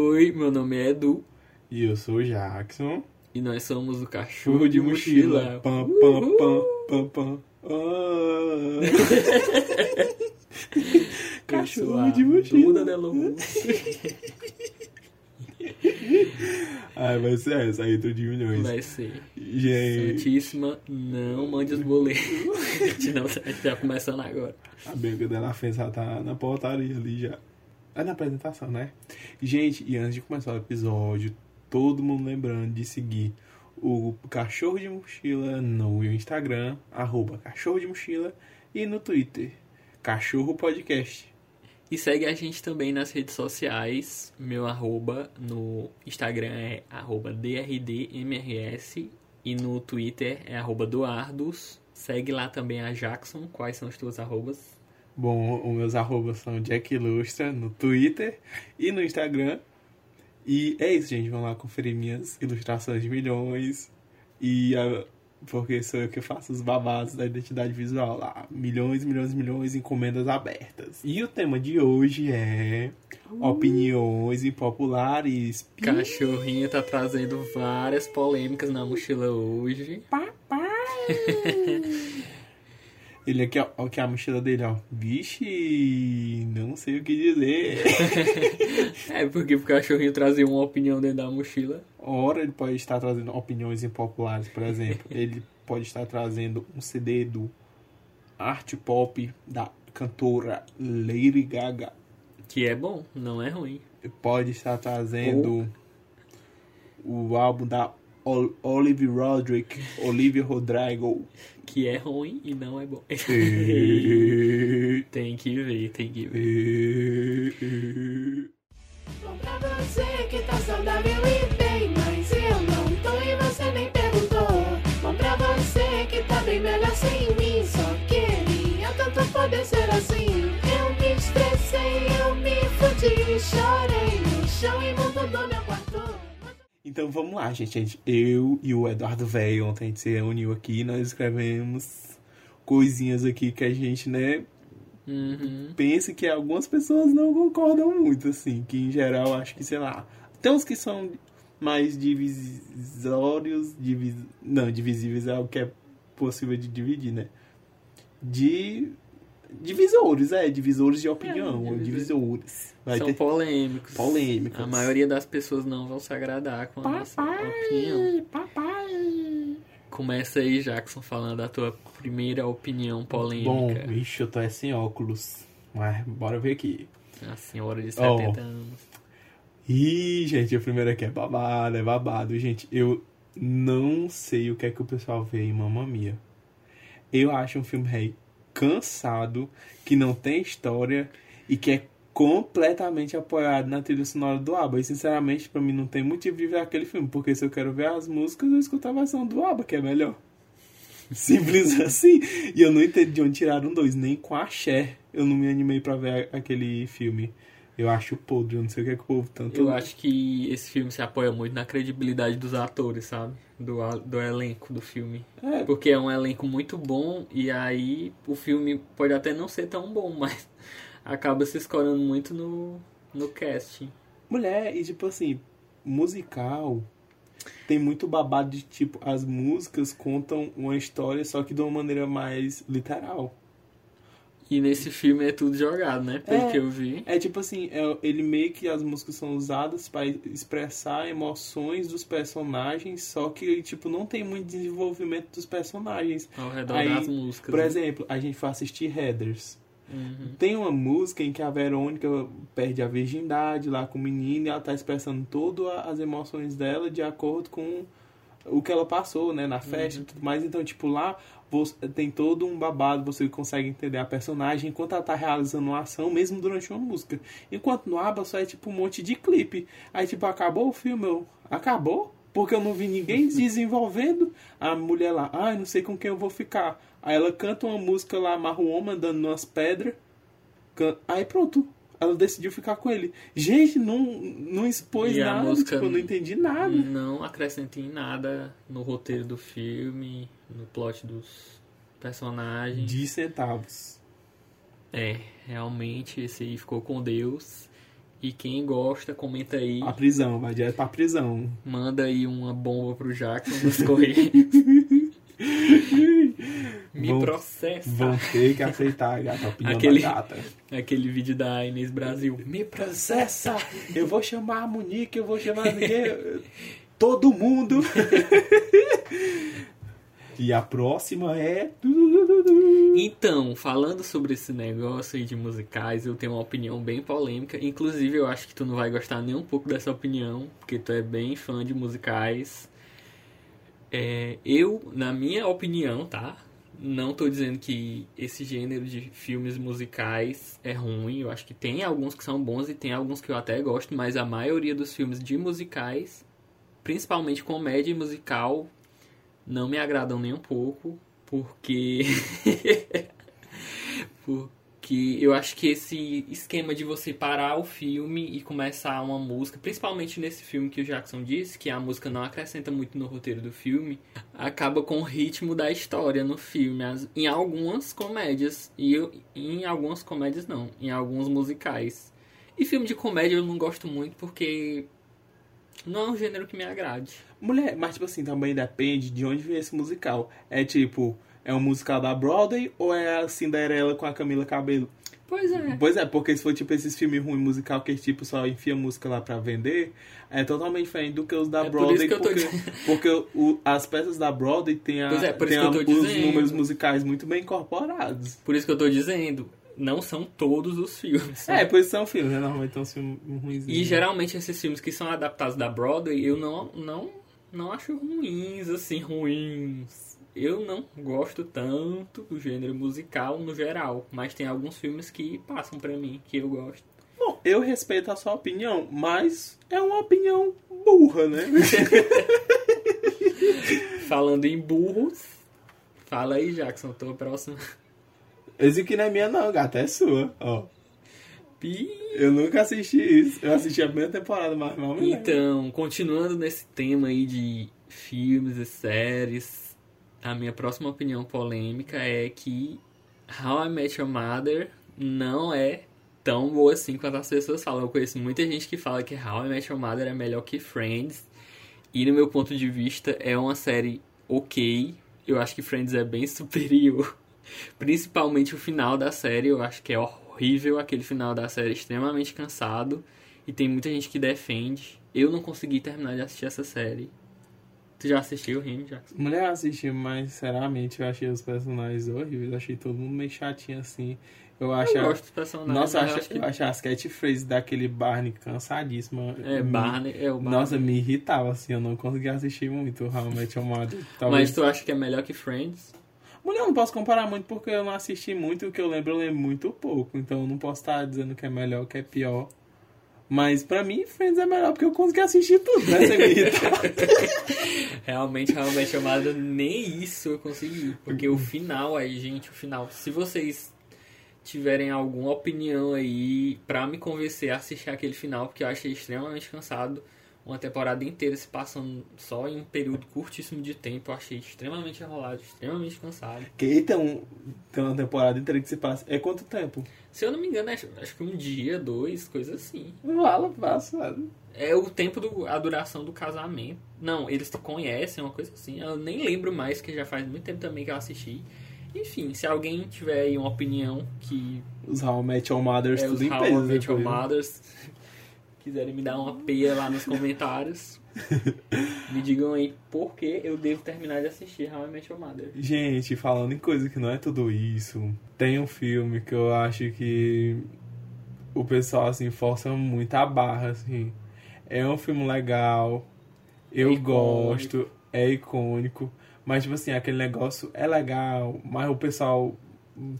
Oi, meu nome é Edu E eu sou o Jackson. e nós somos o Cachorro de Mochila. Pam, Uhul. pam, pam, pam, pam. Ah. Sou Cachorro de mochila. Duda Delon. Ai, vai ser essa, a intro de milhões. Vai ser. Gente, Santíssima, não mande os boletos. a gente não gente tá começando agora. a Bianca dela fez, ela tá na portaria ali já. É na apresentação, né? Gente, e antes de começar o episódio, todo mundo lembrando de seguir o Cachorro de Mochila no Instagram, arroba Cachorro de Mochila, e no Twitter, Cachorro Podcast. E segue a gente também nas redes sociais. Meu arroba no Instagram é arroba DRDMRS e no Twitter é arroba Doardos. Segue lá também a Jackson. Quais são os teus arrobas? Bom, os meus arrobas são Jack Ilustra no Twitter e no Instagram. E é isso, gente. Vão lá conferir minhas ilustrações de milhões. E ah, porque sou eu que faço os babados da identidade visual lá. Milhões, milhões, milhões, encomendas abertas. E o tema de hoje é opiniões impopulares. Cachorrinho tá trazendo várias polêmicas na mochila hoje. Ele aqui, ó, aqui a mochila dele, ó. Vixe, não sei o que dizer. É porque o cachorrinho trazia uma opinião dentro da mochila. Ora, ele pode estar trazendo opiniões impopulares, por exemplo. ele pode estar trazendo um CD do art pop da cantora Lady Gaga. Que é bom, não é ruim. Ele pode estar trazendo o álbum da Ol Olivia Rodrigo, Olivia Rodrigo. Que é ruim e não é bom. Tem que ver, tem que ver. Bom pra você que tá saudável e bem, mas eu não tô e você nem perguntou. Bom pra você que tá bem melhor sem mim, só queria tanto poder ser assim. Eu me estressei, eu me fudi, chorei no chão e mundo do. Então vamos lá, gente. gente. Eu e o Eduardo Velho, ontem a gente se reuniu aqui, nós escrevemos coisinhas aqui que a gente, né, Uhum. pensa que algumas pessoas não concordam muito, assim, que em geral acho que, sei lá, tem uns que são mais divisórios, divis... não, divisíveis é o que é possível de dividir, né? De divisores, é, divisores de opinião, É, divisores. Vai São ter polêmicos. polêmicas. A maioria das pessoas não vão se agradar com a nossa opinião. papai. Começa aí, Jackson, falando da tua primeira opinião Bom, polêmica. ixi, eu tô é sem óculos. Mas bora ver aqui. A senhora de Oh. 70 anos. Ih, gente, o primeiro aqui é babado, é babado. Gente, eu não sei o que é que o pessoal vê em Mamma Mia. Eu acho um filme rei cansado, que não tem história e que é completamente apoiado na trilha sonora do ABBA. E sinceramente, pra mim não tem motivo de ver aquele filme, porque se eu quero ver as músicas, eu escuto a versão do ABBA, que é melhor. Simples assim. E eu não entendo de onde tiraram dois, nem com a Cher. Eu não me animei pra ver aquele filme. Eu acho podre, eu não sei o que é que o povo tanto. Eu acho que esse filme se apoia muito na credibilidade dos atores, sabe? Do, do elenco do filme. É, Porque é um elenco muito bom e aí o filme pode até não ser tão bom, mas acaba se escorando muito no, no casting. mulher, e tipo assim, musical tem muito babado de tipo, as músicas contam uma história, só que de uma maneira mais literal. E nesse filme é tudo jogado, né? Pelo É. que eu vi. É tipo assim, é, ele meio que as músicas são usadas para expressar emoções dos personagens, só que tipo não tem muito desenvolvimento dos personagens. Ao redor Aí, das músicas. Por né? exemplo, a gente foi assistir Heathers. Uhum. Tem uma música em que a Verônica perde a virgindade lá com o menino e ela tá expressando todas as emoções dela de acordo com o que ela passou, né, na festa e tudo mais. Então, tipo, lá tem todo um babado, você consegue entender a personagem enquanto ela tá realizando uma ação, mesmo durante uma música. Enquanto no ABBA só é tipo um monte de clipe. Aí, tipo, acabou o filme, eu, acabou? Porque eu não vi ninguém desenvolvendo a mulher lá. Ai, não sei com quem eu vou ficar. Aí ela canta uma música lá, homem andando nas pedras. Can- Aí pronto. Ela decidiu ficar com ele. Gente, não, não expôs E nada. Tipo, eu não entendi nada. Não acrescenta em nada no roteiro do filme, no plot dos personagens. De centavos. É, realmente esse aí ficou com Deus. E quem gosta, comenta aí. A prisão, vai direto pra prisão. Manda aí uma bomba pro Jackson nos correios. Me Vão- processa. Vão ter que aceitar, gata, a opinião Aquele- da gata. Aquele vídeo da Inês Brasil. Me processa! Eu vou chamar a Monique, eu vou chamar ninguém. Todo mundo! e a próxima é. Então, falando sobre esse negócio aí de musicais, eu tenho uma opinião bem polêmica. Inclusive, eu acho que tu não vai gostar nem um pouco dessa opinião, porque tu é bem fã de musicais. É, eu, na minha opinião, tá? Não tô dizendo que esse gênero de filmes musicais é ruim. Eu acho que tem alguns que são bons e tem alguns que eu até gosto, mas a maioria dos filmes de musicais, principalmente comédia e musical, não me agradam nem um pouco, porque porque eu acho que esse esquema de você parar o filme e começar uma música, principalmente nesse filme que o Jackson disse, que a música não acrescenta muito no roteiro do filme, acaba com o ritmo da história no filme, em algumas comédias e eu, em algumas comédias não, em alguns musicais. E filme de comédia eu não gosto muito porque não é um gênero que me agrade. Mulher, mas tipo assim, também depende de onde vem esse musical. É tipo, é um musical da Broadway ou é a Cinderela com a Camila Cabelo? Pois é. Pois é, porque se for tipo esses filmes ruins musical que tipo só enfia música lá pra vender, é totalmente diferente do que os da É por Broadway, isso que eu tô porque, porque o- as peças da Broadway tem, a, é, por a- os dizendo. números musicais muito bem incorporados. Por isso que eu tô dizendo, não são todos os filmes. É, pois são filmes, né? Normalmente são filmes ruins. E geralmente esses filmes que são adaptados da Broadway, eu não, não, não acho ruins, assim, ruins. Eu não gosto tanto do gênero musical no geral, mas tem alguns filmes que passam pra mim, que eu gosto. Bom, eu respeito a sua opinião, mas é uma opinião burra, né? Falando em burros, fala aí, Jackson, tô próximo. Esse aqui não é minha não, gata, é sua. Ó, Pi- eu nunca assisti isso. Eu assisti a primeira temporada, mas não me lembro. Então, continuando nesse tema aí de filmes e séries, a minha próxima opinião polêmica é que How I Met Your Mother não é tão boa assim quanto as pessoas falam. Eu conheço muita gente que fala que How I Met Your Mother é melhor que Friends. E no meu ponto de vista é uma série ok. Eu acho que Friends é bem superior. Principalmente o final da série, eu acho que é horrível aquele final da série, extremamente cansado. E tem muita gente que defende. Eu não consegui terminar de assistir essa série. Tu já assistiu, Rini, Jackson? Mulher assisti, mas sinceramente eu achei os personagens horríveis. Achei todo mundo meio chatinho assim. Eu acho. Eu gosto dos personagens. Nossa, eu acho, acho que... eu acho as catchphrases daquele Barney cansadíssima. É, Me- Barney, é o Barney. Nossa, me irritava assim. Eu não conseguia assistir muito Mother. Talvez... Mas tu acha que é melhor que Friends? Mulher, eu não posso comparar muito porque eu não assisti muito o que eu lembro, eu lembro muito pouco. Então eu não posso estar dizendo que é melhor, que é pior. Mas pra mim, Friends é melhor porque eu consegui assistir tudo, né? Realmente, realmente, chamada nem isso eu consegui. Porque o final aí, gente, o final. Se vocês tiverem alguma opinião aí pra me convencer a assistir aquele final, porque eu achei extremamente cansado. Uma temporada inteira se passando só em um período curtíssimo de tempo. Eu achei extremamente enrolado, extremamente cansado. que tem, tem uma temporada inteira que se passa. É quanto tempo? Se eu não me engano, acho, acho que um dia, dois, coisa assim. Fala, passa. É o tempo, do, a duração do casamento. Não, eles se conhecem, uma coisa assim. Eu nem lembro mais, que já faz muito tempo também que eu assisti. Enfim, se alguém tiver aí uma opinião que Os How I Met Your Mothers é tudo os em How. I Met Your. Mothers quiserem me dar uma peia lá nos comentários, me digam aí por que eu devo terminar de assistir How I Met Your Mother. Gente, falando em coisa que não é tudo isso, tem um filme que eu acho que o pessoal, assim, força muito a barra, assim. É um filme legal, eu É gosto, é icônico, mas, tipo assim, aquele negócio é legal, mas o pessoal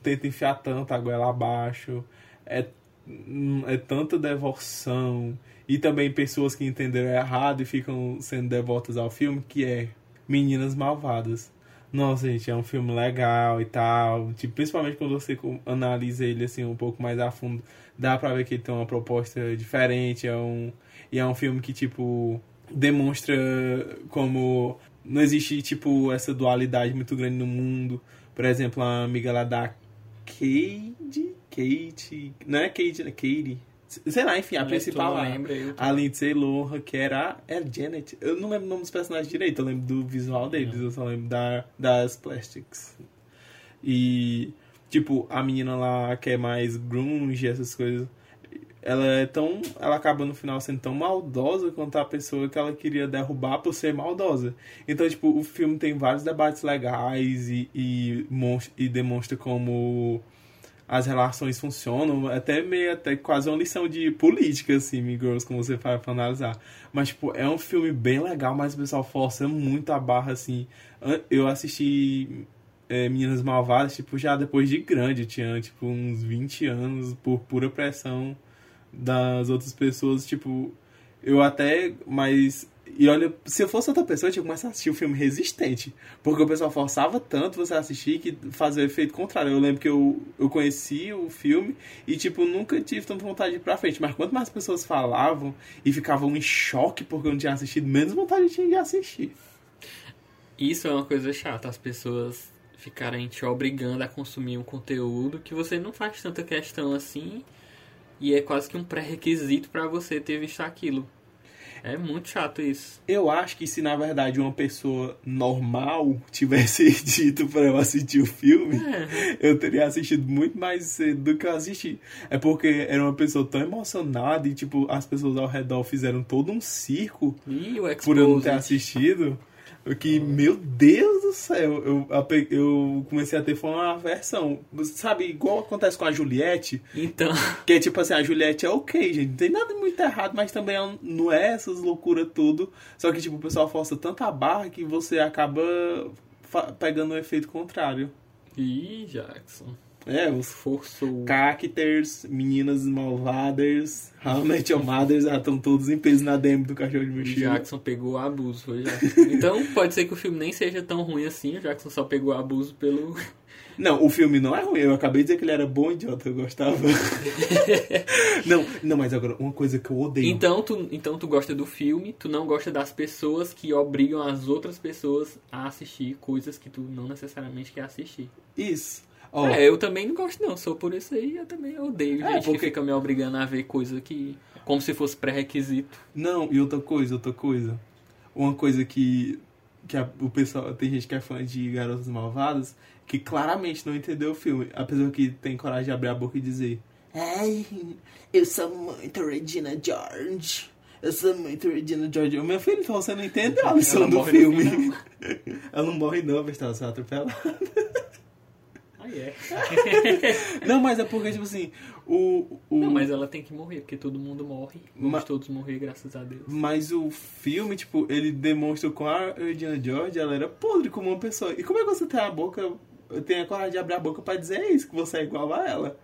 tenta enfiar tanto a goela abaixo, é, é tanta devoção, e também pessoas que entenderam errado e ficam sendo devotas ao filme, que é Meninas Malvadas. Nossa, gente, é um filme legal e tal. Tipo, principalmente quando você analisa ele assim um pouco mais a fundo, dá pra ver que ele tem uma proposta diferente. É um, e é um filme que, tipo, demonstra como não existe, tipo, essa dualidade muito grande no mundo. Por exemplo, a amiga lá da Kate. Kate. Não é Kate, né? Katie. Sei lá, enfim, a É, principal não lá. lembra, eu A Lindsay Lohan, que era a é Janet. Eu não lembro o nome dos personagens direito, eu lembro do visual deles, eu só lembro da, das plastics. E, tipo, a menina lá que é mais grunge, essas coisas, ela é tão. Ela acaba no final sendo tão maldosa quanto a pessoa que ela queria derrubar por ser maldosa. Então, tipo, o filme tem vários debates legais e, e, e demonstra como as relações funcionam, até meio até quase uma lição de política, assim, Me Girls, como você faz pra analisar. Mas, tipo, é um filme bem legal, mas o pessoal força muito a barra, assim. Eu assisti é, Meninas Malvadas, tipo, já depois de grande, tinha, tipo, uns 20 anos, por pura pressão das outras pessoas, tipo, eu até, mas. E olha, se eu fosse outra pessoa, eu tinha que começar a assistir o filme Resistente. Porque o pessoal forçava tanto você assistir que fazia o efeito contrário. Eu lembro que eu, eu conheci o filme e, tipo, nunca tive tanta vontade de ir pra frente. Mas quanto mais pessoas falavam e ficavam em choque porque eu não tinha assistido, menos vontade eu tinha de assistir. Isso é uma coisa chata, as pessoas ficarem te obrigando a consumir um conteúdo que você não faz tanta questão assim e é quase que um pré-requisito pra você ter visto aquilo. É muito chato isso. Eu acho que se na verdade uma pessoa normal tivesse dito pra eu assistir o filme, É, eu teria assistido muito mais cedo do que eu assisti. É porque era uma pessoa tão emocionada e, tipo, as pessoas ao redor fizeram todo um circo e o por eu não ter assistido. Que, meu Deus do céu, eu, eu comecei a ter foi uma aversão. Sabe, igual acontece com a Juliette, Então, que é tipo assim, a Juliette é ok, gente, não tem nada muito errado, mas também não é essas loucuras tudo. Só que, tipo, o pessoal força tanta barra que você acaba pegando o efeito contrário. e Jackson É, os forçou. Cacters, Meninas Malvadas, Met Your Mothers, já estão todos em peso na DM do cachorro de O mochila. Jackson pegou abuso, foi Jackson. Então pode ser que o filme nem seja tão ruim assim, o Jackson só pegou abuso pelo. Não, o filme não é ruim. Eu acabei de dizer que ele era bom, idiota. Eu gostava. não, não, mas agora, uma coisa que eu odeio. Então tu, então tu gosta do filme, tu não gosta das pessoas que obrigam as outras pessoas a assistir coisas que tu não necessariamente quer assistir. Isso. Ó, É, eu também não gosto não, sou por isso aí, eu também odeio É, gente porque- que fica me obrigando a ver coisa que. Como se fosse pré-requisito. Não, e outra coisa, outra coisa. Uma coisa que, que a- o pessoal. Tem gente que é fã de Garotas Malvadas que claramente não entendeu o filme. A pessoa que tem coragem de abrir a boca e dizer. Ai, eu sou muito Regina George. Eu sou muito Regina George. Meu filho, então você não entendeu a lição do filme. Ela não morre não, mas ela só atropela. É. Não, mas é porque, tipo assim, o. o Não, mas ela tem que morrer, porque todo mundo morre. Vamos Ma- todos morrer, graças a Deus. Mas o filme, tipo, ele demonstra com a Regina George, ela era podre como uma pessoa. E como é que você tem a boca, tem a coragem de abrir a boca pra dizer isso, que você é igual a ela?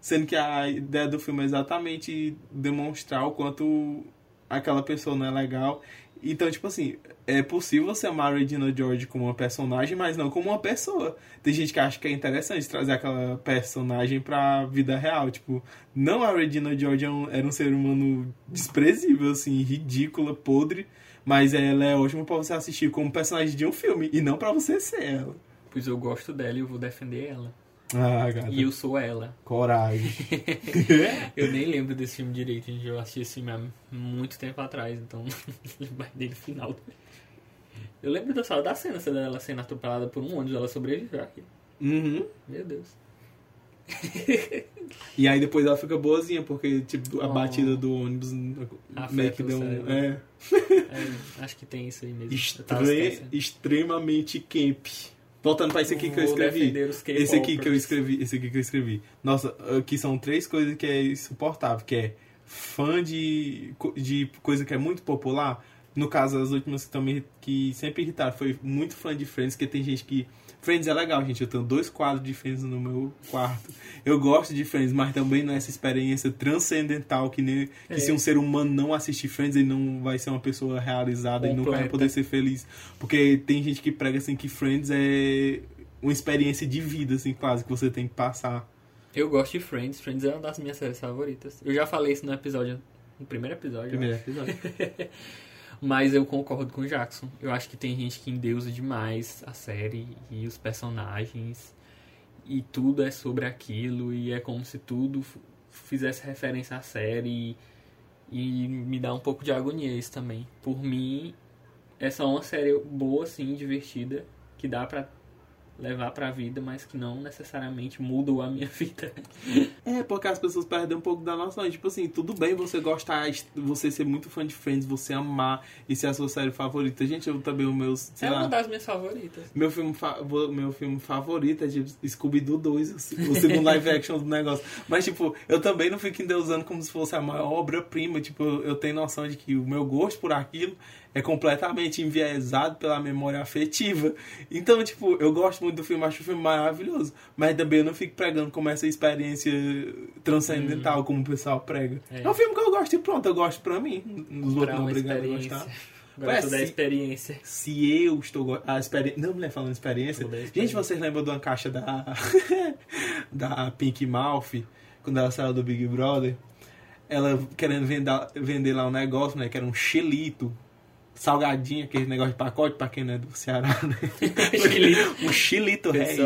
Sendo que a ideia do filme é exatamente demonstrar o quanto aquela pessoa não é legal. Então, tipo assim, é possível você amar a Regina George como uma personagem, mas não como uma pessoa. Tem gente que acha que é interessante trazer aquela personagem pra vida real. Tipo, não a Regina George é era um ser humano desprezível, assim, ridícula, podre, mas ela é ótima pra você assistir como personagem de um filme, e não pra você ser ela. Pois eu gosto dela e eu vou defender ela. Ah, gata. E eu sou ela. Coragem. Eu nem lembro desse filme direito, gente. Eu assisti esse filme há muito tempo atrás, então lembro dele final. Eu lembro da sala da cena, dela sendo atropelada por um ônibus, ela sobreviveu aqui. uhum. Meu Deus. E aí depois ela fica boazinha, porque, tipo, a Oh. batida do ônibus Afeta meio que deu um... É, É, acho que tem isso aí mesmo. Extre- extremamente camp. Voltando pra esse aqui que eu escrevi. Esse aqui que eu escrevi, esse aqui que eu escrevi. Nossa, aqui são três coisas que é insuportável, que é fã de, de coisa que é muito popular. No caso, as últimas que, também, que sempre irritaram foi muito fã de Friends, porque tem gente que. Friends é legal, gente. Eu tenho dois quadros de Friends no meu quarto. Eu gosto de Friends, mas também não é essa experiência transcendental que, nem, que É. se um ser humano não assistir Friends, ele não vai ser uma pessoa realizada e nunca vai poder ser feliz. Porque tem gente que prega assim que Friends é uma experiência de vida, assim, quase, que você tem que passar. Eu gosto de Friends. Friends é uma das minhas séries favoritas. Eu já falei isso no episódio. No primeiro episódio. Primeiro episódio. Mas eu concordo com o Jackson. Eu acho que tem gente que endeusa demais a série e os personagens. E tudo é sobre aquilo. E é como se tudo fizesse referência à série e, e me dá um pouco de agonia isso também. Por mim, é só uma série boa, assim, divertida, que dá pra levar pra vida, mas que não necessariamente mudou a minha vida. É, porque as pessoas perdem um pouco da noção. Tipo assim, tudo bem você gostar, você ser muito fã de Friends, você amar e ser a sua série favorita. Gente, eu também, o meu, sei é lá... uma das minhas favoritas. Meu filme, fa- meu filme favorito é de Scooby-Doo 2, o se- o segundo live action do negócio. Mas, tipo, eu também não fico endeusando como se fosse a maior obra-prima. Tipo, eu tenho noção de que o meu gosto por aquilo é completamente enviesado pela memória afetiva. Então, tipo, eu gosto muito do filme, acho o filme maravilhoso. Mas também eu não fico pregando como essa experiência transcendental, como o pessoal prega. É. É. um filme que eu gosto e pronto, eu gosto pra mim. Os outros Pra não uma obrigado a experiência. gostar. Gosto da se- experiência. Se eu estou. A experiência. Não, mulher, falando experiência. Da Gente, experiência. vocês lembram de uma caixa da. da Pink Mouth, quando ela saiu do Big Brother? Ela querendo vender, vender lá um negócio, né? Que era um xilito. Salgadinho, aquele negócio de pacote, pra quem não é do Ceará, né? Um xilito rei.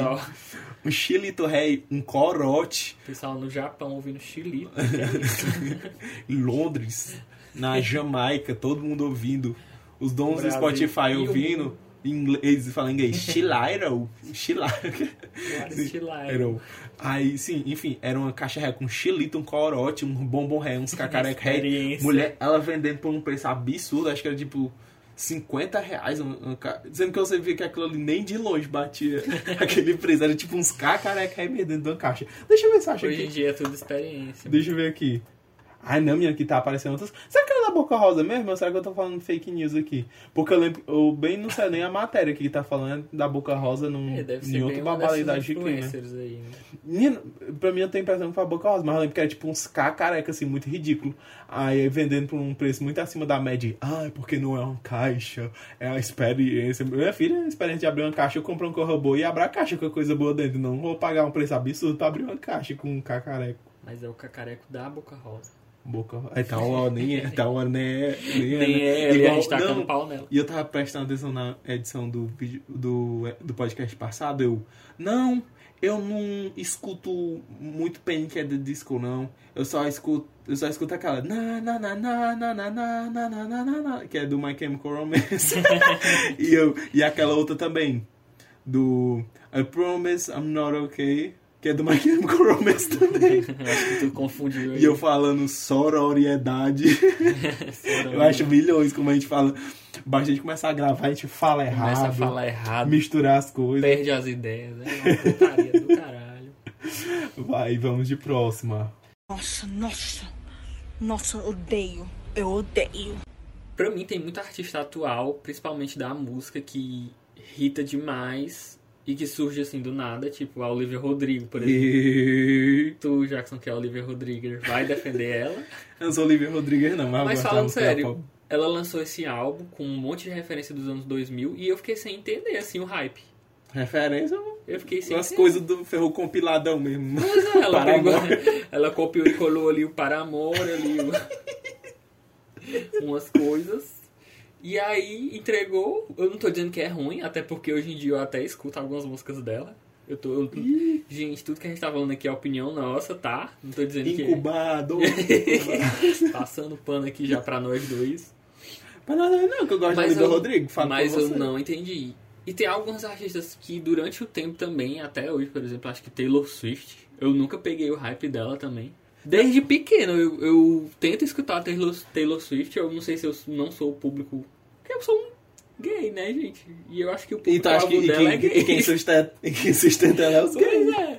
Um xilito rei, um corote. pessoal no Japão ouvindo Chilito. é em Londres, na Jamaica, todo mundo ouvindo. Os donos do. Spotify ouvindo. Em inglês, falam inglês. Chilairo. Chilairo. Aí, sim, enfim, era uma caixa ré com chilito, um corote, um bombom ré, uns cacareca ré. Experiência. Mulher, ela vendendo por um preço absurdo, acho que era tipo 50 reais. Um, um, dizendo que você via que aquilo ali nem de longe batia aquele preço. Era tipo uns cacareca ré dentro de uma caixa. Deixa eu ver se acha Hoje em aqui. dia é tudo experiência. Deixa eu ver aqui. Ai, não, minha, aqui tá aparecendo outras. Será que era da Boca Rosa mesmo? Ou será que eu tô falando fake news aqui? Porque eu lembro, eu bem não sei nem a matéria que tá falando da Boca Rosa num, É, deve em ser uma de crime. influencers aí, né? Menino, pra mim eu tenho a impressão que foi a Boca Rosa, mas eu lembro que era tipo uns K careca, assim, muito ridículo. Aí vendendo por um preço muito acima da média. É porque não é uma caixa, é a experiência. Minha filha, a experiência de abrir uma caixa, eu compro um corra boa e abrir a caixa com a coisa boa dentro. Não vou pagar um preço absurdo pra abrir uma caixa com um K careca. Mas é o cacareco da Boca Rosa. Boca Aí tá uma, nem é, tá nem é, nem é, Nem né? é, ele, a Igual- gente tacando não, pau nela. E eu tava prestando atenção na edição do, vídeo, do, do podcast passado, eu... Não, eu não escuto muito Panic! at the Disco, não. Eu só escuto, eu só escuto aquela... Na, na, na, na, na, na, na, na, na, na, na, na, que é do My Chemical Romance. e, eu, e aquela outra também, do I Promise I'm Not Okay, que é do My Chemical Romance também. Acho que tu confundiu aí. E eu falando sororiedade. Eu acho milhões como a gente fala. Basta a gente começar a gravar, a gente fala errado. Começa a falar errado, Misturar as coisas. perde as ideias. É uma putaria do caralho. Vai, vamos de próxima. Nossa, nossa. Nossa, eu odeio. Eu odeio. Pra mim tem muito artista atual, principalmente da música, que irrita demais e que surge assim do nada, tipo a Olivia Rodrigo, por exemplo. E... Tu, Jackson, que é a Olivia Rodrigo, vai defender ela. Eu não sou Olivia Rodrigues, não, mas, Mas falando sério, ela lançou esse álbum com um monte de referência dos anos 2000 e eu fiquei sem entender, assim, o hype. Referência Eu fiquei sem as entender. coisas do ferro compiladão mesmo. Pois é, ela, pegou, ela copiou e colou ali o Paramore, ali umas coisas. E aí entregou. Eu não tô dizendo que é ruim, até porque hoje em dia eu até escuto algumas músicas dela. Eu tô. eu- gente, tudo que a gente tá falando aqui é opinião nossa, tá? Não tô dizendo que Incubado. é. Passando pano aqui já pra nós dois. Mas não, não, que eu gosto da Olivia eu, Rodrigo. Falo mas eu não entendi. E tem alguns artistas que durante o tempo também, até hoje, por exemplo, acho que Taylor Swift, eu nunca peguei o hype dela também. Desde pequeno eu, eu tento escutar Taylor, Taylor Swift, eu não sei se eu não sou o público. Porque eu sou um gay, né, gente? E eu acho que o público Então acho que e dela quem, é gay. e quem sustenta, e quem sustenta ela é gays. Pois é.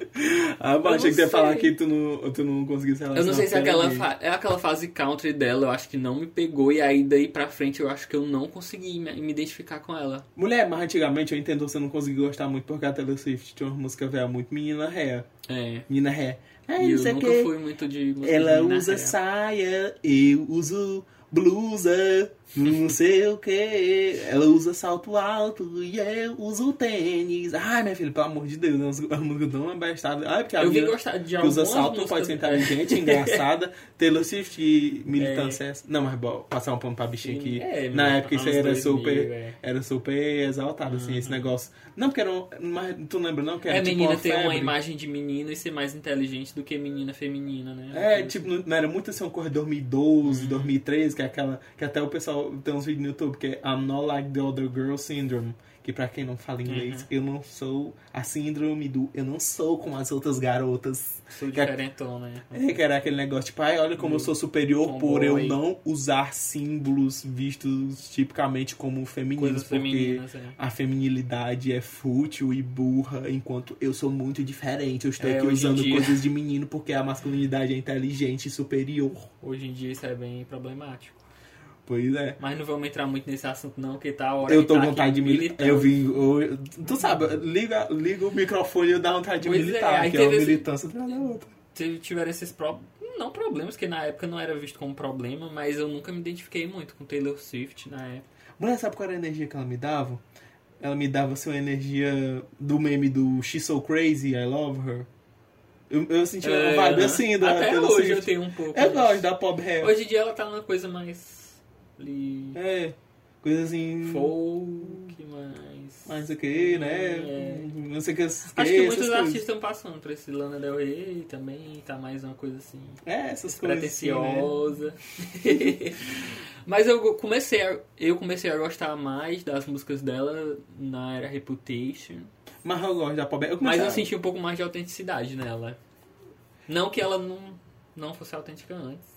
Ah, Eu achei que você ia falar que tu não, tu não conseguia se Eu não relacionar sei se ela aquela gay. fa- é aquela fase country dela, eu acho que não me pegou, e aí daí pra frente eu acho que eu não consegui me, me identificar com ela. Mulher, mas antigamente eu entendo você não conseguir gostar muito porque a Taylor Swift tinha uma música velha muito menina ré. É. Menina ré. É, E eu nunca quê. fui muito de Ela usa ré. saia, eu uso blusa, não sei o que. Ela usa salto alto e eu uso tênis. Ai, minha filha, pelo amor de Deus, é uma música tão abestada. Ai, porque a Eu menina gostar de que usa salto pode ser inteligente, engraçada. Taylor Swift e militância. é. Não, mas bom, passar um pano pra bichinha aqui. É, Na meu, época isso era 2000, super. é. Era super exaltado, assim, esse negócio. Não, porque era um. Mas tu lembra, não? Que era É tipo menina ter uma imagem de menina e ser mais inteligente do que menina feminina, né? É, tipo, não era muito assim, uma coisa de 2012, 2013, que é aquela. Que até o pessoal tem uns vídeos no YouTube, que é I'm not like the other girl syndrome. Que pra quem não fala inglês, eu não sou a síndrome do eu não sou como as outras garotas. Sou é- diferentão, né? É, que era aquele negócio, tipo, ai, olha como eu sou superior Tomboy. por eu não usar símbolos vistos tipicamente como femininos, Coisas porque é. a feminilidade é fútil e burra, enquanto eu sou muito diferente. Eu estou É, aqui usando coisas de menino porque a masculinidade é inteligente e superior. Hoje em dia isso é bem problemático. Pois é. Mas não vamos entrar muito nesse assunto não, que tá a hora Eu tô tá vontade de militar. Eu vim. eu- tu sabe, liga, liga o microfone e dá vontade de Pois é, militar, aí que é uma esse- militância outra. Se tiver esses pro... não problemas, que na época não era visto como problema, mas eu nunca me identifiquei muito com Taylor Swift na época. Mulher, sabe qual era a energia que ela me dava? Ela me dava assim, uma energia do meme do She's So Crazy, I Love Her. Eu, eu senti uma É, vibe assim da Até hoje Swift. eu tenho um pouco. Eu disso. gosto da pop hair. Hoje em dia ela tá numa coisa mais. Ali, É, coisa assim. folk, mais. Mais o que, né? É. Não sei o que. Acho que muitos artistas estão passando por esse Lana Del Rey também, tá mais uma coisa assim. É, essas coisas. Assim, né? pretensiosa. Mas eu comecei a, eu comecei a gostar mais das músicas dela na era Reputation. Mas eu gosto da pop. Eu Mas eu senti um pouco mais de autenticidade nela. Não que ela não, não fosse autêntica antes.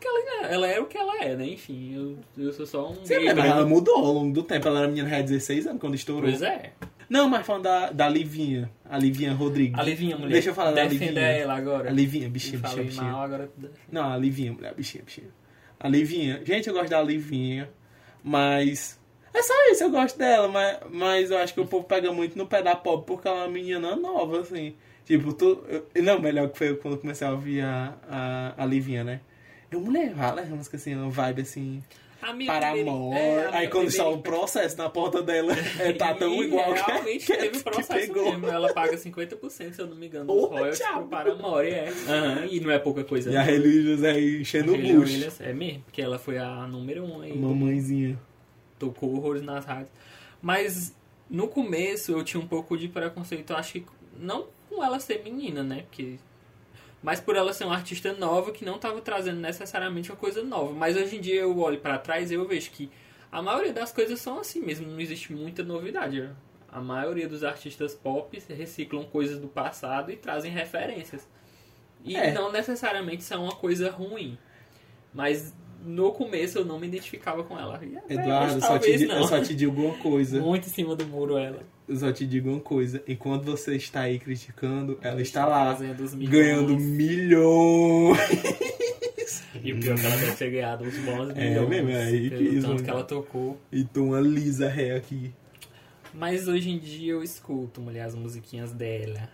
Porque ela, ela é o que ela é, né? Enfim, eu, eu sou só um. Sim, gay mas ela mudou ao longo do tempo. Ela era menina de 16 anos quando estourou. Pois é. Não, mas falando da, da Livinha. A Livinha Rodrigues. A Livinha, mulher. Deixa eu falar da Defenda Livinha. ela agora. A Livinha, Eu bichinha, bichinha, falei bichinha. mal, agora. Não, a Livinha, mulher, bichinha, bichinha. A Livinha. Gente, eu gosto da Livinha, mas. É só isso, eu gosto dela, mas, mas eu acho que o povo pega muito no pé da pop porque ela é uma menina nova, assim. Tipo, tu. eu- não, melhor que foi quando eu comecei a ouvir a, a, a Livinha, né? Eu, mulher, fala, uma música assim, uma vibe assim. A minha Para primeira- amor. é, a Aí quando está o processo na porta dela, é, tá tão E igual que, realmente que, teve que processo pegou. mesmo. Ela paga 50%, se eu não me engano, dos royalties pro Paramore, é. Aham, E não é pouca coisa. E a não. Religious aí enchendo o bucho. É mesmo, porque ela foi a número um aí. Mamãezinha. Tocou horrores nas rádios. Mas no começo eu tinha um pouco de preconceito, eu acho que não com ela ser menina, né? Porque mas por ela ser uma artista nova que não estava trazendo necessariamente uma coisa nova. Mas hoje em dia eu olho para trás e eu vejo que a maioria das coisas são assim mesmo, não existe muita novidade. A maioria dos artistas pop reciclam coisas do passado e trazem referências. E É. não necessariamente são uma coisa ruim. Mas no começo eu não me identificava com ela. E até Eduardo, hoje, eu só, te, não. eu só te digo uma coisa. Muito em cima do muro ela. Eu só te digo uma coisa. Enquanto você está aí criticando, ela está lá Fazendo os milhões. ganhando milhões. E o pior é que ela deve ter ganhado uns bons É milhões. mesmo, é aí que isso, tanto que ela tocou. E tô uma lisa ré aqui. Mas hoje em dia eu escuto, mulher, as musiquinhas dela.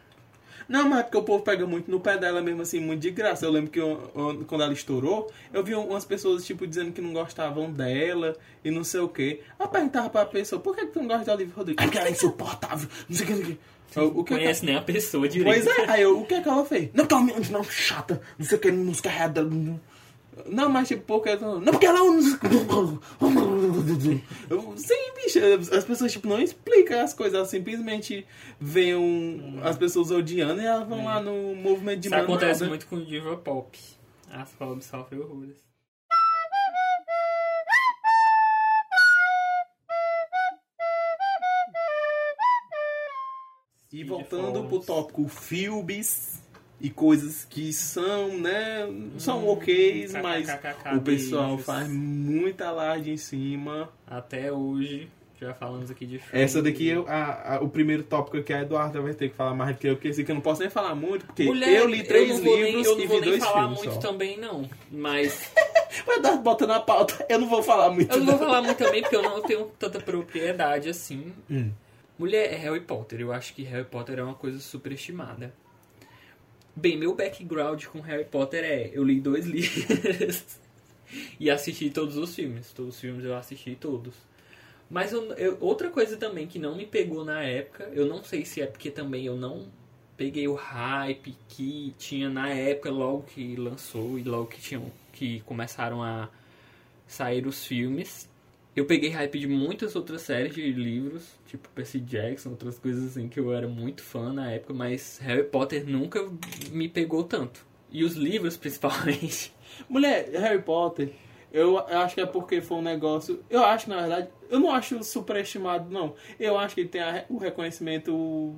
Não, mas é porque o povo pega muito no pé dela mesmo, assim, muito de graça. Eu lembro que eu- eu- quando ela estourou, eu vi umas pessoas, tipo, dizendo que não gostavam dela e não sei o quê. Eu perguntava pra pessoa, por que, que tu não gosta da Olivia Rodrigo? Porque ela é insuportável, não sei o que. Não que. Eu, o que Não que conhece nem a pessoa direito. Pois é, aí eu, o que é que ela fez? Não, calma, não, chata, não sei o que, música errada. Não, mas tipo, porque. Não, porque ela. é sim, bicho, as pessoas tipo, não explicam as coisas, elas simplesmente veem um- as pessoas odiando e elas vão lá no movimento de Isso acontece manada. muito com diva pop. As pop sofrem horrores. E voltando pro tópico filmes e coisas que são, né, são ok, mas o pessoal beijos. faz muita alarde em cima. Até hoje, já falamos aqui de filme. Essa daqui, eu- a- a- o primeiro tópico que a Eduarda vai ter que falar mais do que eu, porque esse aqui eu não posso nem falar muito, porque Mulher, eu li três não vou nem- livros eu não e vou vi nem dois falar filmes muito só. também, não. Mas O Eduardo bota na pauta, eu não vou falar muito. eu não vou falar muito também porque eu não tenho tanta propriedade assim. Hum. Mulher, é Harry Potter. Eu acho que Harry Potter é uma coisa superestimada. Bem, meu background com Harry Potter é... Eu li dois livros. e assisti todos os filmes. Todos os filmes eu assisti todos. Mas eu- eu- outra coisa também que não me pegou na época, eu não sei se é porque também eu não peguei o hype que tinha na época logo que lançou e logo que tinham que começaram a sair os filmes. Eu peguei hype de muitas outras séries de livros, tipo Percy Jackson, outras coisas assim que eu era muito fã na época, mas Harry Potter nunca me pegou tanto. E os livros, principalmente. Mulher, Harry Potter, eu acho que é porque foi um negócio. Eu acho, na verdade, eu não acho superestimado, não. Eu acho que ele tem o reconhecimento.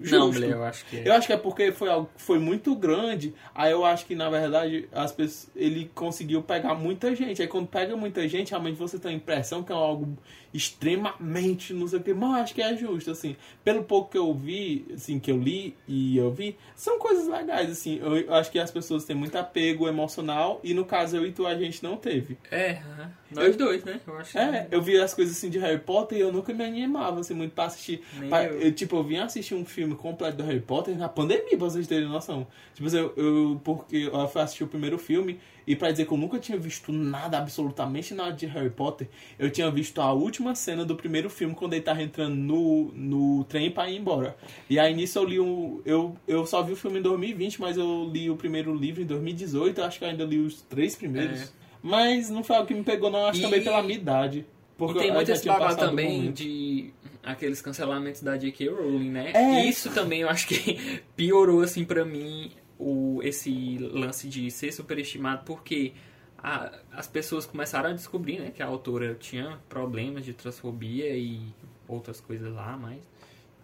Não, eu acho que é. Eu acho que é porque foi algo foi muito grande. Aí eu acho que, na verdade, as pessoas, ele conseguiu pegar muita gente. Aí quando pega muita gente, realmente você tem a impressão que é algo extremamente, não sei o que. Mas eu acho que é justo, assim. Pelo pouco que eu vi, assim, que eu li e eu vi, são coisas legais, assim. Eu, eu acho que as pessoas têm muito apego emocional. E no caso, eu e tu, a gente não teve. É, aham. nós dois, né? Eu acho. É, eu vi as coisas assim de Harry Potter e eu nunca me animava assim muito pra assistir. Pa- eu. eu, tipo, eu vim assistir um filme completo do Harry Potter na pandemia, pra vocês terem noção. Tipo, assim, eu, eu porque eu fui assistir o primeiro filme e pra dizer que eu nunca tinha visto nada, absolutamente nada de Harry Potter, eu tinha visto a última cena do primeiro filme quando ele tava entrando no, no trem pra ir embora. E aí nisso eu li um. Eu, eu só vi o filme em 2020, mas eu li o primeiro livro em 2018, eu acho que eu ainda li os três primeiros. É. Mas não foi algo que me pegou, não, acho E- também pela minha idade. Porque e tem muito esse babado também de aqueles cancelamentos da J.K. Rowling, né? É. Isso também eu acho que piorou, assim, pra mim, o, esse lance de ser superestimado, porque a- as pessoas começaram a descobrir, né, que a autora tinha problemas de transfobia e outras coisas lá, mas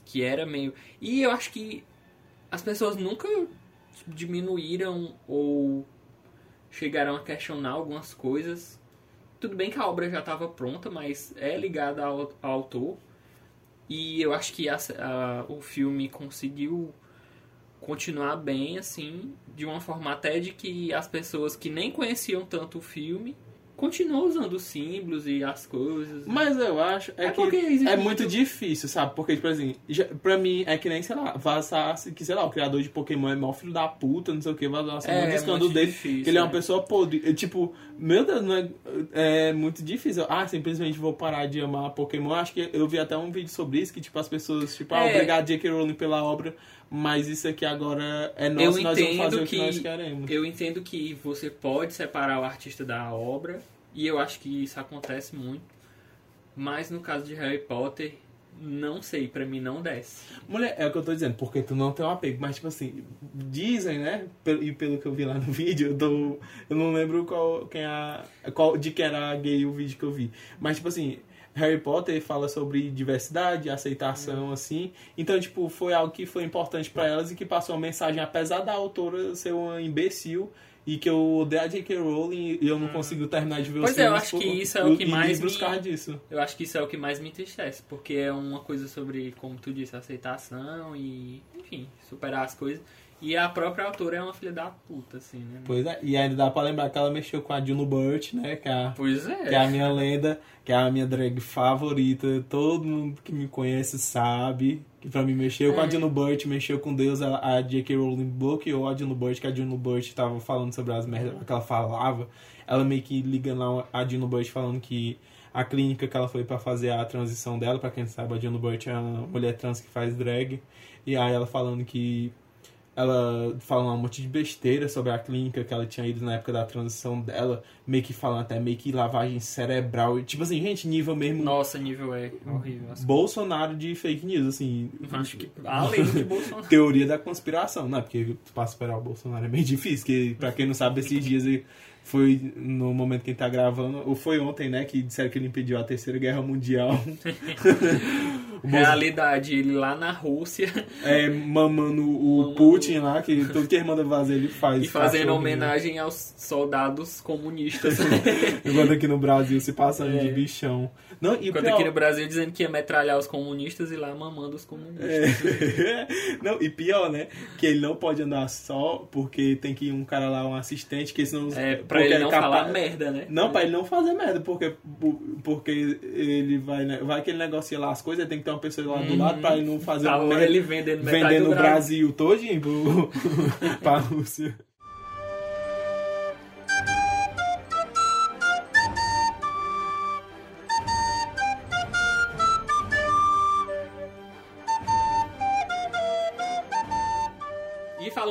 que era meio... E eu acho que as pessoas nunca diminuíram ou chegaram a questionar algumas coisas tudo bem que a obra já estava pronta, mas é ligada ao, ao autor. E eu acho que a- a- o filme conseguiu continuar bem, assim, de uma forma até de que as pessoas que nem conheciam tanto o filme continuam usando os símbolos e as coisas. Mas eu acho é, É que é muito- muito difícil, sabe? Porque, tipo assim, já, pra mim é que nem, sei lá, vazasse que, sei lá, o criador de Pokémon é mó filho da puta, não sei o que, vazasse É, muito é escândalo dele, difícil, que ele é uma é. pessoa podre. Eu, tipo, meu Deus, não é, é muito difícil. Ah, simplesmente vou parar de amar Pokémon. Acho que eu vi até um vídeo sobre isso, que, tipo, as pessoas, tipo, ah, É. obrigado J.K. Rowling pela obra, mas isso aqui agora é nosso, eu nós vamos fazer entendo o que, que nós queremos. eu entendo que você pode separar o artista da obra e eu acho que isso acontece muito. Mas no caso de Harry Potter, não sei, pra mim não desce. Mulher, é o que eu tô dizendo, porque tu não tem um apego, mas tipo assim, dizem, né? E pelo que eu vi lá no vídeo, eu, tô, eu não lembro qual, quem a, qual, de que era gay o vídeo que eu vi. Mas tipo assim, Harry Potter fala sobre diversidade, aceitação, assim. Então, tipo, foi algo que foi importante pra elas e que passou uma mensagem, apesar da autora ser uma imbecil. E que eu odeio a J.K. Rowling e eu não consigo terminar de ver Pois os é, eu filmes acho por- que isso é o e- que e mais livros me- disso. Eu acho que isso é o que mais me entristece, porque é uma coisa sobre, como tu disse, aceitação e, enfim, superar as coisas. E a própria autora é uma filha da puta, assim, né? Pois é, e ainda dá pra lembrar que ela mexeu com a Juno Burt, né? Que é a, Pois é. que é a minha lenda, que é a minha drag favorita. Todo mundo que me conhece sabe que pra mim mexeu com a É. Juno Burt, mexeu com Deus. A, a J.K. Rowling bloqueou a Juno Burt, que a Juno Burt tava falando sobre as merdas que ela falava. Ela meio que ligando lá a Juno Burt falando que a clínica que ela foi pra fazer a transição dela, pra quem sabe, a Juno Burt é uma mulher trans que faz drag. E aí ela falando que ela falando um monte de besteira sobre a clínica que ela tinha ido na época da transição dela, meio que falando até meio que lavagem cerebral. Tipo assim, gente, nível mesmo Nossa, nível é horrível. assim. Bolsonaro de fake news, assim. Acho que além de Bolsonaro. Teoria da conspiração, né? Porque pra superar o Bolsonaro é meio difícil, que pra quem não sabe, esses dias foi no momento que ele tá gravando, ou foi ontem, né, que disseram que ele impediu a terceira guerra mundial. Realidade, ele lá na Rússia é, mamando o Mamando- Putin lá, que tudo que ele manda fazer ele faz. e fazendo homenagem aos soldados comunistas. Enquanto aqui no Brasil se passando É. de bichão. Não, e Enquanto pior- aqui no Brasil dizendo que ia metralhar os comunistas e lá mamando os comunistas. É. não, e pior, né? Que ele não pode andar só porque tem que ir um cara lá, um assistente, que senão. É, pra ele não capaz- falar merda, né? Não, pra ele não fazer merda, porque, porque ele vai, né, vai que ele negocia lá as coisas, tem que ter uma pessoa lá do Uhum. lado pra ele não fazer Tá merda ele vendendo vendendo do o Brasil todinho pro, pra Rússia.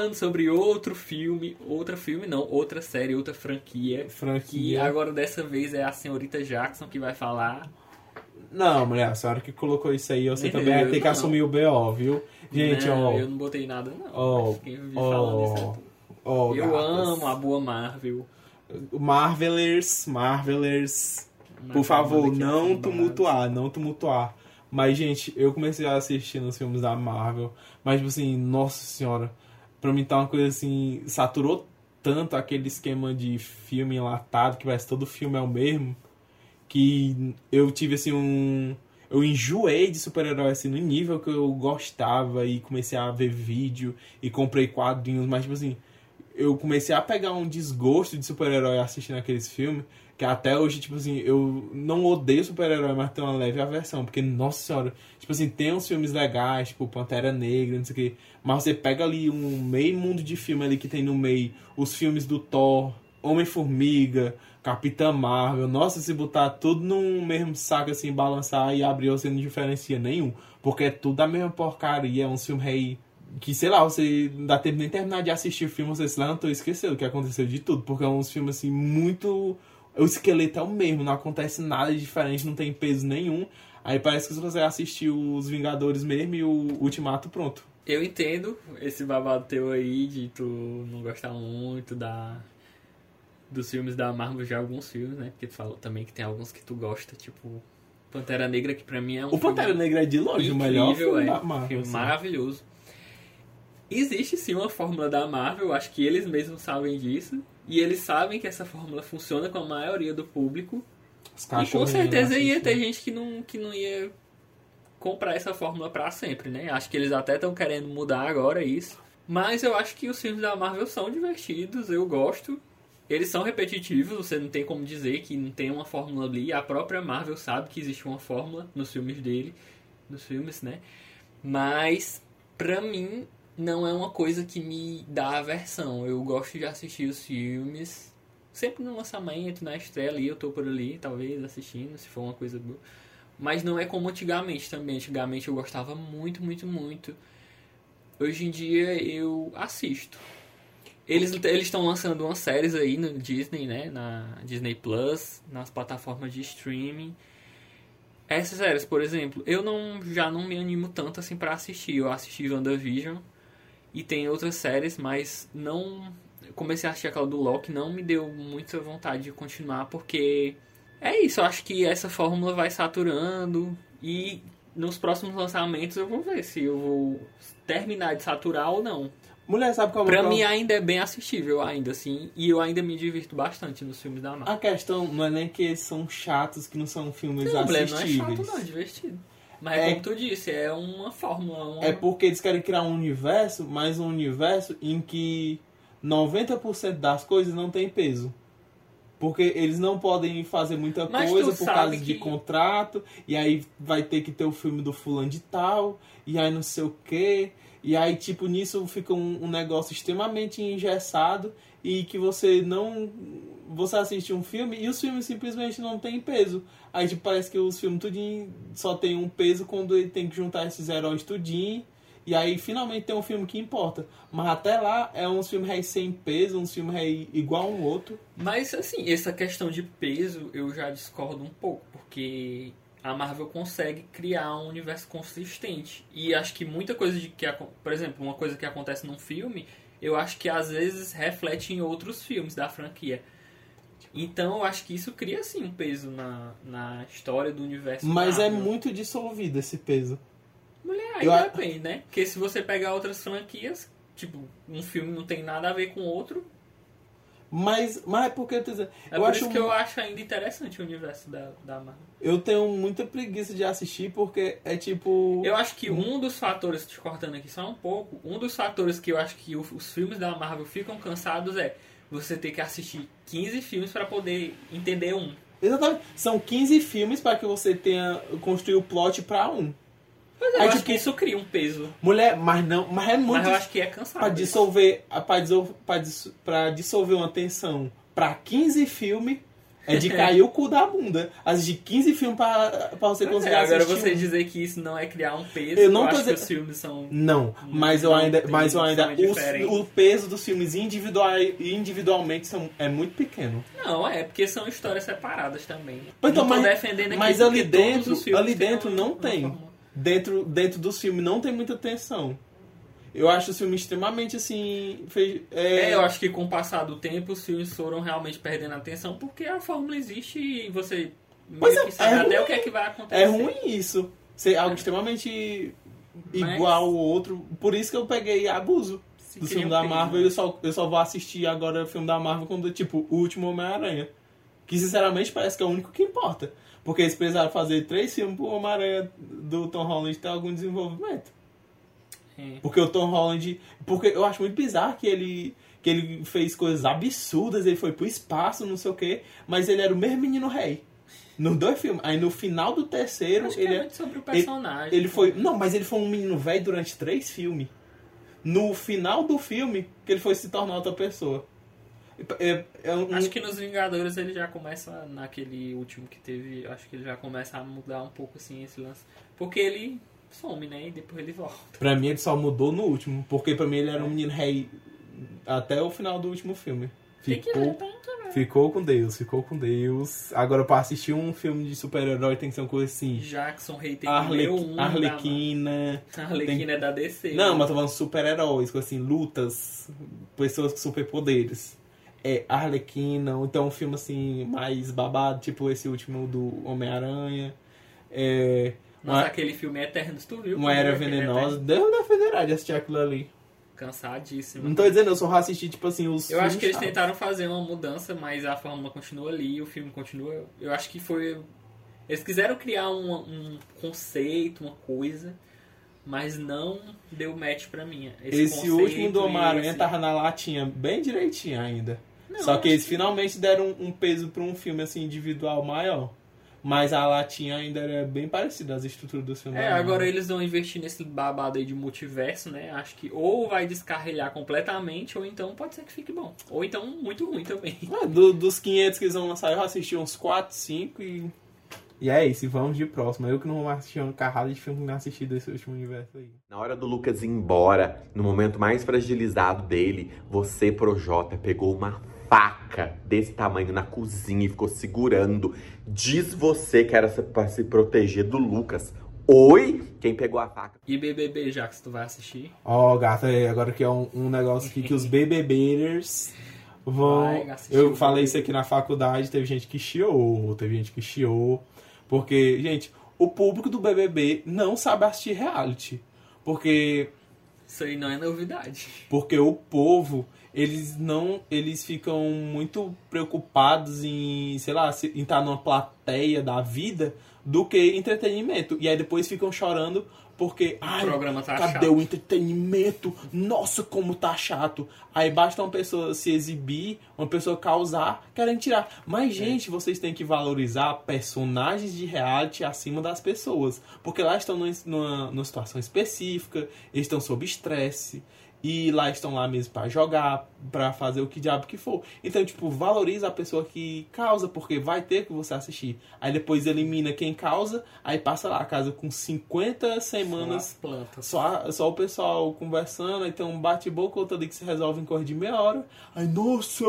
Falando sobre outro filme, outra filme não, outra série, outra franquia. Franquia. agora dessa vez é a senhorita Jackson que vai falar. Não, mulher, a senhora que colocou isso aí, você Nem também vai ter que não. assumir o BO, viu? Gente, ó. eu não botei nada não. Ó, é ó, tu. ó, eu gatas. amo a boa Marvel. Marvelers, Marvelers. Por Mas favor, aqui não afundar. tumultuar, não tumultuar. Mas, gente, eu comecei a assistir nos filmes da Marvel. Mas, tipo assim, nossa senhora. Pra mim tá uma coisa assim. Saturou tanto aquele esquema de filme enlatado, que parece todo filme é o mesmo. Que eu tive assim um. Eu enjoei de super-herói assim no nível que eu gostava e comecei a ver vídeo e comprei quadrinhos, mas tipo assim, eu comecei a pegar um desgosto de super-herói assistindo aqueles filmes, que até hoje, tipo assim, eu não odeio super-herói, mas tenho uma leve aversão, porque, nossa senhora, tipo assim, tem uns filmes legais, tipo Pantera Negra, não sei o quê, mas você pega ali um meio mundo de filme ali que tem no meio, os filmes do Thor, Homem-Formiga, Capitã Marvel, nossa, se botar tudo num mesmo saco assim, balançar e abrir, você não diferencia nenhum, porque é tudo a mesma porcaria, é um filme aí que, sei lá, você não dá tempo nem terminar de assistir o filme, você se levantou e esqueceu o que aconteceu de tudo, porque é uns filmes assim, muito. O esqueleto é o mesmo, não acontece nada de diferente, não tem peso nenhum. Aí parece que se você assistir os Vingadores mesmo e o Ultimato, pronto. Eu entendo esse babado teu aí de tu não gostar muito da dos filmes da Marvel de alguns filmes, né? Porque tu falou também que tem alguns que tu gosta, tipo Pantera Negra, que pra mim é um O Pantera Negra é de longe o melhor incrível, filme é. da Marvel. filme assim. maravilhoso. Existe sim uma fórmula da Marvel, acho que eles mesmos sabem disso. E eles sabem que essa fórmula funciona com a maioria do público. E com certeza ia assistem. ter gente que não, que não ia comprar essa fórmula pra sempre, né? Acho que eles até estão querendo mudar agora isso. Mas eu acho que os filmes da Marvel são divertidos, eu gosto. Eles são repetitivos, você não tem como dizer que não tem uma fórmula ali. A própria Marvel sabe que existe uma fórmula nos filmes dele, nos filmes, né? Mas pra mim não é uma coisa que me dá aversão. Eu gosto de assistir os filmes sempre no lançamento, na estreia ali, eu tô por ali, talvez assistindo, se for uma coisa boa. Mas não é como antigamente também. Antigamente eu gostava muito, muito, muito. Hoje em dia eu assisto. Eles estão lançando umas séries aí no Disney, né? Na Disney Plus, nas plataformas de streaming. Essas séries, por exemplo, eu não já não me animo tanto assim pra assistir. Eu assisti WandaVision e tem outras séries, mas não comecei a assistir aquela do Loki, não me deu muita vontade de continuar porque é isso, eu acho que essa fórmula vai saturando e nos próximos lançamentos eu vou ver se eu vou terminar de saturar ou não. Mulher, sabe qual é o Pra mim ainda é bem assistível ainda assim, e eu ainda me divirto bastante nos filmes da Marvel. A questão não é nem que eles são chatos, que não são filmes não, mulher, não é assistíveis. chato não, é divertido. Mas É- como tu disse, é uma fórmula, uma... É porque eles querem criar um universo, mas um universo em que 90% das coisas não tem peso. Porque eles não podem fazer muita Mas coisa por causa de que- contrato, e aí vai ter que ter o filme do fulano de tal, e aí não sei o quê. E aí, tipo, nisso fica um, um negócio extremamente engessado e que você não. Você assiste um filme e os filmes simplesmente não têm peso. Aí, tipo, parece que os filmes tudinho só tem um peso quando ele tem que juntar esses heróis tudinho. E aí, finalmente, tem um filme que importa. Mas até lá, é uns filmes sem peso, uns filmes igual um outro. Mas assim, essa questão de peso eu já discordo um pouco, porque a Marvel consegue criar um universo consistente. E acho que muita coisa de que, por exemplo, uma coisa que acontece num filme, eu acho que às vezes reflete em outros filmes da franquia. Então eu acho que isso cria sim um peso na, na história do universo. Mas é Marvel. muito dissolvido esse peso. Mulher, aí Eu depende, né? Porque se você pegar outras franquias, tipo, um filme não tem nada a ver com o outro, Mas, mas é porque eu tô dizendo. é eu por acho isso que eu acho ainda interessante o universo da, da Marvel. Eu tenho muita preguiça de assistir porque é tipo. Eu acho que um dos fatores, te cortando aqui só um pouco, um dos fatores que eu acho que os filmes da Marvel ficam cansados é você ter que assistir 15 filmes pra poder entender um. Exatamente. São 15 filmes para que você tenha construir o plot pra um. Pois é, eu Aí, acho tipo, que isso cria um peso. Mulher, mas não. Mas é muito. Mas eu acho que é cansado. Pra dissolver, pra dissolver, pra dis- pra dissolver uma tensão pra 15 filmes, É de cair o cu da bunda. Assistir 15 filmes pra, pra você Pois conseguir é, agora você um. dizer que isso não é criar um peso, Eu eu, não tô acho dizendo- que os filmes são... Não, mas eu ainda, mas eu ainda o, o peso dos filmes individual, individualmente são, é muito pequeno. Não, é, porque são histórias separadas também. Então, não tô mas- defendendo aqui mas ali dentro, ali dentro não tem. fórmula. Dentro, dentro dos filmes não tem muita tensão. Eu acho os filmes extremamente assim. Fez, é, É, eu acho que com o passar do tempo os filmes foram realmente perdendo a atenção porque a fórmula existe e você Pois é, sabe é até ruim. o que é que vai acontecer. É ruim isso. Ser algo extremamente Mas- igual ao outro. Por isso que eu peguei abuso Se do filme da peso, Marvel. né? Eu só, eu só vou assistir agora o filme da Marvel quando, tipo, o último Homem-Aranha. Que sinceramente parece que é o único que importa. Porque eles precisaram fazer três filmes pro Homem-Aranha do Tom Holland ter algum desenvolvimento. É. Porque o Tom Holland. Porque eu acho muito bizarro que ele. Que ele fez coisas absurdas, ele foi pro espaço, não sei o quê, mas ele era o mesmo menino rei. Nos dois filmes. Aí no final do terceiro, Acho que ele é é- muito sobre o personagem. ele foi. Não, mas ele foi um menino velho durante três filmes. No final do filme, que ele foi se tornar outra pessoa. É, é um- Acho que nos Vingadores ele já começa, naquele último que teve, acho que ele já começa a mudar um pouco assim esse lance. Porque ele some, né? E depois ele volta. Pra mim ele só mudou no último. Porque pra mim ele era um menino rei até o final do último filme. Tem Ficou, tem ver. ficou com Deus, ficou com Deus. Agora pra assistir um filme de super-herói tem que ser uma coisa assim. Jackson Rei tem Arle... um. Arlequina. Da... Arlequina é da DC. Não, né? mas tô falando super-heróis, com assim, lutas, pessoas com superpoderes. É Arlequina, ou então um filme assim, mais babado, tipo esse último do Homem-Aranha. É. Nossa, Uma, aquele filme Eternos, tu viu? uma era Aquele venenosa. Deus da federal de assistir aquilo ali. Cansadíssimo. Não tô dizendo, eu só vou assistir, tipo assim, os. Eu acho que eles chatos. tentaram fazer uma mudança, mas a fórmula continua ali, o filme continua. Eu acho que foi. Eles quiseram criar um, um conceito, uma coisa, mas não deu match pra mim. Esse, conceito último do Homem-Aranha esse- tava na latinha, bem direitinho ainda. Não, Só que eles finalmente deram um, um peso pra um filme assim individual maior. Mas a latinha ainda era bem parecida às estruturas dos filmes. É, agora eles vão investir nesse babado aí de multiverso, né? Acho que ou vai descarrilhar completamente, ou então pode ser que fique bom. Ou então muito ruim também. É, do- dos 500 que eles vão lançar, eu assisti uns 4, 5 e. E é isso, e vamos de próximo. Eu que não vou assistir uma carrada de filme que não assisti desse último universo aí. Na hora do Lucas ir embora, no momento mais fragilizado dele, você, Projota, pegou uma faca desse tamanho na cozinha e ficou segurando. Diz você que era pra se proteger do Lucas. Oi? Quem pegou a faca? E BBB, já que tu vai assistir. Ó, gata, é, agora que é um, um negócio aqui que os BBBers vão. Vai eu falei isso aqui na faculdade, teve gente que chiou, teve gente que chiou. Porque, gente, o público do BBB não sabe assistir reality. Porque Isso aí não é novidade. Porque o povo, eles não. Eles ficam muito preocupados em, sei lá, em estar numa plateia da vida do que entretenimento. E aí depois ficam chorando porque. Ai, tá cadê chato." o entretenimento? Nossa, como tá chato. Aí basta uma pessoa se exibir, uma pessoa causar, querem tirar. Mas, gente, vocês têm que valorizar personagens de reality acima das pessoas. Porque lá estão numa, numa, numa situação específica, eles estão sob estresse. E lá estão lá mesmo pra jogar, pra fazer o que diabo que for. Então, tipo, valoriza a pessoa que causa, porque vai ter que você assistir. Aí depois elimina quem causa, aí passa lá a casa com 50 As semanas só, só o pessoal conversando, aí tem um bate-boca, outro ali que se resolve em coisa de meia hora. Aí, nossa,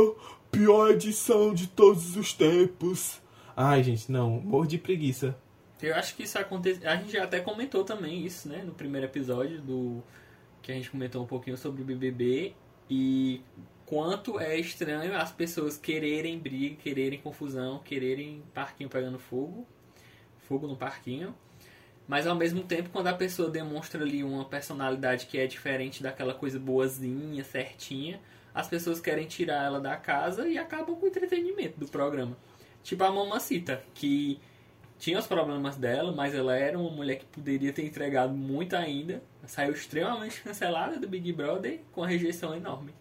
pior edição de todos os tempos. Ai, gente, não, morro de preguiça. Eu acho que isso acontece. A gente já até comentou também isso, né? No primeiro episódio do. Que a gente comentou um pouquinho sobre o BBB. E quanto é estranho as pessoas quererem briga, quererem confusão, quererem parquinho pegando fogo. Fogo no parquinho. Mas ao mesmo tempo, quando a pessoa demonstra ali uma personalidade que é diferente daquela coisa boazinha, certinha, as pessoas querem tirar ela da casa e acabam com o entretenimento do programa. Tipo a Mamacita, que tinha os problemas dela, mas ela era uma mulher que poderia ter entregado muito ainda. Saiu extremamente cancelada do Big Brother com a rejeição enorme.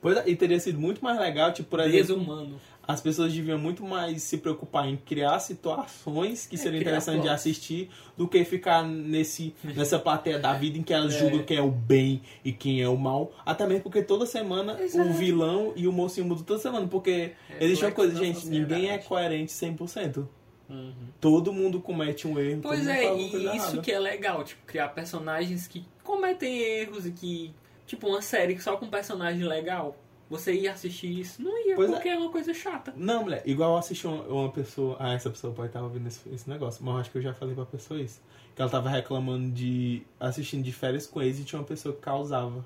Pois é, e teria sido muito mais legal, tipo, por exemplo, Desumano. as pessoas deviam muito mais se preocupar em criar situações que seriam É, criar interessantes de assistir do que ficar nesse, nessa plateia da vida em que elas É. julgam quem é o bem e quem é o mal. Até mesmo porque toda semana o vilão e o mocinho mudam toda semana. Porque É, existe uma coisa, gente, ninguém é coerente 100%. Uhum. Todo mundo comete um erro. Pois é, e isso errada. que é legal, tipo, criar personagens que cometem erros e que. Tipo, uma série só com personagem legal. Você ia assistir isso? Não ia, Pois é. porque é. uma coisa chata. Não, mulher, igual eu assisti uma, uma pessoa. Ah, essa pessoa pode estar ouvindo esse, esse negócio, mas eu acho que eu já falei pra pessoa isso. Que ela tava reclamando de. assistindo de férias com ex e tinha uma pessoa que causava.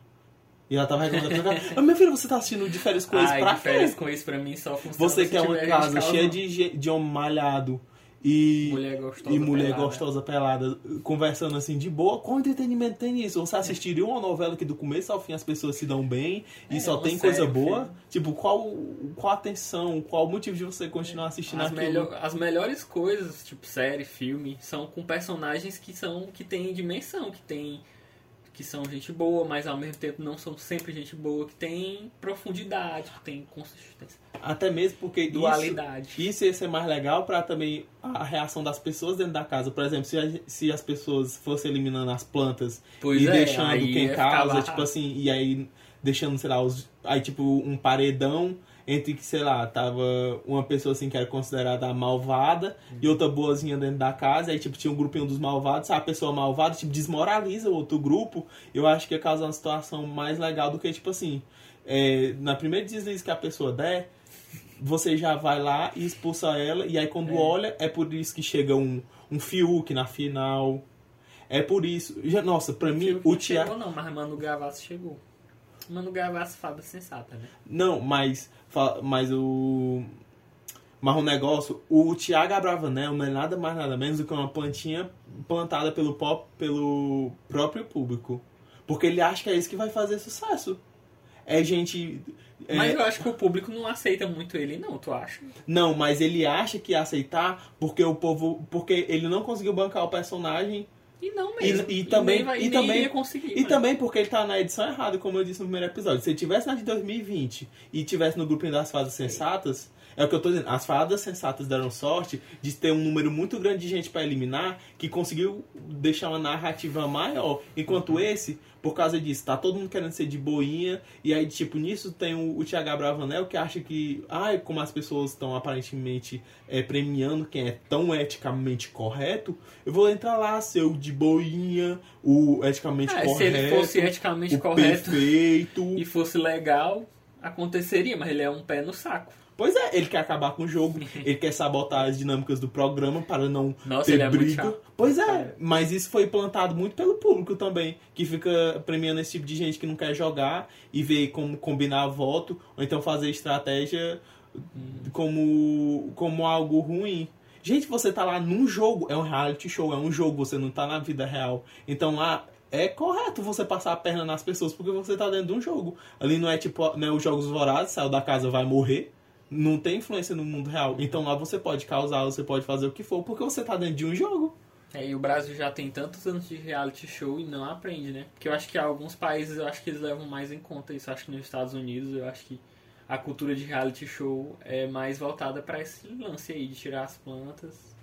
E ela tava reclamando pessoa. Ah, meu filho, você tá assistindo de férias com ex Ai, pra de férias quê? com isso pra mim só funciona Você quer uma casa cheia de, de homem malhado e. Mulher gostosa. E mulher pelada. gostosa pelada, conversando assim de boa, qual entretenimento tem nisso? Você assistiria uma novela que do começo ao fim as pessoas se dão bem e É, só tem coisa boa? filme. Tipo, qual, qual a atenção, qual o motivo de você continuar assistindo As, aquilo? melhor- as melhores coisas, tipo série, filme, são com personagens que são que têm dimensão, que tem que são gente boa, mas ao mesmo tempo não são sempre gente boa, que tem profundidade, que tem consistência, Até mesmo porque isso, dualidade. isso ia ser mais legal pra também a reação das pessoas dentro da casa. Por exemplo, se, a- se as pessoas fossem eliminando as plantas Pois e é, deixando quem causa, tipo assim, e aí deixando, sei lá, os, aí tipo um paredão entre que, sei lá, tava uma pessoa assim que era considerada a malvada e outra boazinha dentro da casa, aí tipo tinha um grupinho dos malvados, a pessoa malvada tipo desmoraliza o outro grupo, eu acho que ia causar uma situação mais legal do que tipo assim, é, na primeira deslize que a pessoa der, você já vai lá e expulsa ela, e aí quando olha, é por isso que chega um, um Fiuk na final. É por isso. Já, nossa, pra mim, o não Thiago. não, mas Mano Gavassi chegou. Mano Gavassi fada sensata, né? Não, mas, mas o. Mas o negócio, o Thiago Abravanel não é nada mais nada menos do que uma plantinha plantada pelo, pop, pelo próprio público. Porque ele acha que é isso que vai fazer sucesso. É gente. é- Mas eu acho que o público não aceita muito ele, não, tu acha? Não, mas ele acha que ia aceitar porque o povo. Porque ele não conseguiu bancar o personagem. E não E- mesmo. e também- nem vai- e também- conseguir. E mas- também porque ele tá na edição errada, como eu disse no primeiro episódio. Se ele tivesse na de 2020 e tivesse no grupinho das fadas sensatas, é o que eu tô dizendo. As fadas sensatas deram sorte de ter um número muito grande de gente pra eliminar que conseguiu deixar uma narrativa maior. Enquanto esse, por causa disso, tá todo mundo querendo ser de boinha. E aí, tipo, nisso tem o, o Thiago Bravanel que acha que, ai, como as pessoas estão aparentemente é, premiando quem é tão eticamente correto, eu vou entrar lá, ser o de boinha, o eticamente Ah, correto. se ele fosse eticamente correto perfeito. e fosse legal, aconteceria, mas ele é um pé no saco. Pois é, ele quer acabar com o jogo, ele quer sabotar as dinâmicas do programa para não Nossa, ter ele é briga. chato. pois é, mas isso foi plantado muito pelo público também, que fica premiando esse tipo de gente que não quer jogar e vê como combinar voto, ou então fazer estratégia como, como algo ruim. Gente, você tá lá num jogo, é um reality show, é um jogo, você não tá na vida real. Então lá é correto você passar a perna nas pessoas porque você tá dentro de um jogo. Ali não é tipo, né, os jogos vorazes, saiu da casa, vai morrer. Não tem influência no mundo real. Então lá você pode causar, você pode fazer o que for, porque você tá dentro de um jogo. É, e o Brasil já tem tantos anos de reality show e não aprende, né? Porque eu acho que alguns países, eu acho que eles levam mais em conta isso. Eu acho que nos Estados Unidos, eu acho que a cultura de reality show é mais voltada para esse lance aí de tirar as plantas,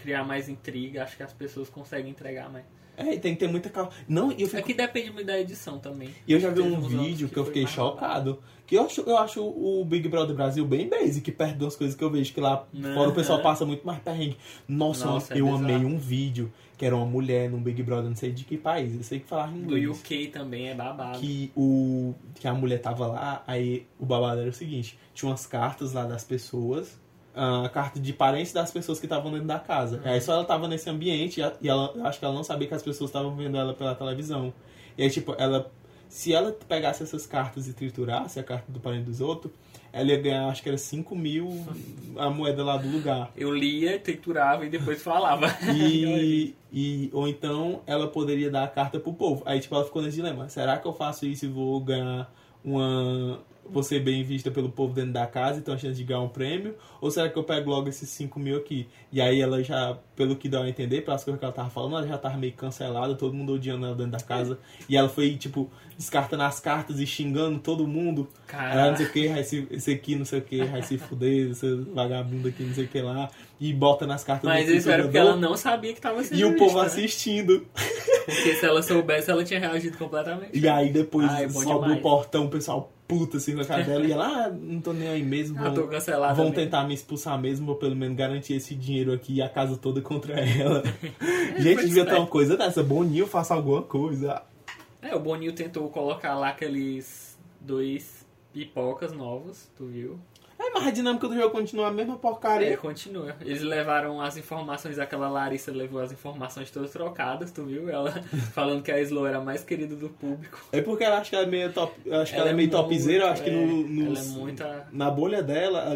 criar mais intriga. Acho que as pessoas conseguem entregar mais. É, e tem que ter muita calma. Não, eu É fico que depende muito da edição também. E eu já vi um vídeo outros que eu fiquei chocado. Que eu acho, eu acho o Big Brother Brasil bem basic, perto das coisas que eu vejo. Que lá Né? fora o pessoal É. passa muito mais perrengue. Nossa, Nossa, é eu bizarro. amei um vídeo que era uma mulher num Big Brother, não sei de que país. Eu sei que falava Do inglês. UK também é babado. Que, o, que a mulher tava lá, aí o babado era o seguinte: tinha umas cartas lá das pessoas. A carta de parentes das pessoas que estavam dentro da casa. Aí só ela tava nesse ambiente e ela, acho que ela não sabia que as pessoas estavam vendo ela pela televisão. E aí, tipo, ela. Se ela pegasse essas cartas e triturasse a carta do parente dos outros, ela ia ganhar, acho que era 5 mil a moeda lá do lugar. Eu lia, triturava e depois falava. E, e, ou então ela poderia dar a carta pro povo. Aí, tipo, ela ficou nesse dilema. Será que eu faço isso e vou ganhar uma você bem vista pelo povo dentro da casa e tem a chance de ganhar um prêmio? Ou será que eu pego logo esses 5 mil aqui? E aí ela já, pelo que deu a entender, pelas coisas que ela tava falando, ela já tava meio cancelada, todo mundo odiando ela dentro da casa. E ela foi, tipo, descartando as cartas e xingando todo mundo. Cara. Ah, não sei o que, vai se, esse aqui, não sei o que, vai se fuder, esse vagabundo aqui, não sei o que lá. E bota nas cartas Mas do era porque jogador. ela não sabia que tava sendo E o povo né? assistindo. Porque se ela soubesse, ela tinha reagido completamente. E aí depois Ai, sobe demais. o portão, o pessoal puta assim com a cara dela. E ela, ah, não tô nem aí mesmo. Ah, Vão, tô cancelada vão mesmo. tentar me expulsar mesmo, vou pelo menos garantir esse dinheiro aqui e a casa toda contra ela. Gente, Pois devia é. ter uma coisa dessa. Boninho, faça alguma coisa. É, o Boninho tentou colocar lá aqueles dois pipocas novos, tu viu? É, mas a dinâmica do jogo continua a mesma porcaria. É, continua. Eles levaram as informações, aquela Larissa levou as informações todas trocadas, tu viu? Ela falando que a Slow era a mais querida do público. É porque ela acho que ela é meio top. Acho que ela, Ela é meio é muito- topzera. eu Acho que no, é, no- ela é muita- na bolha dela,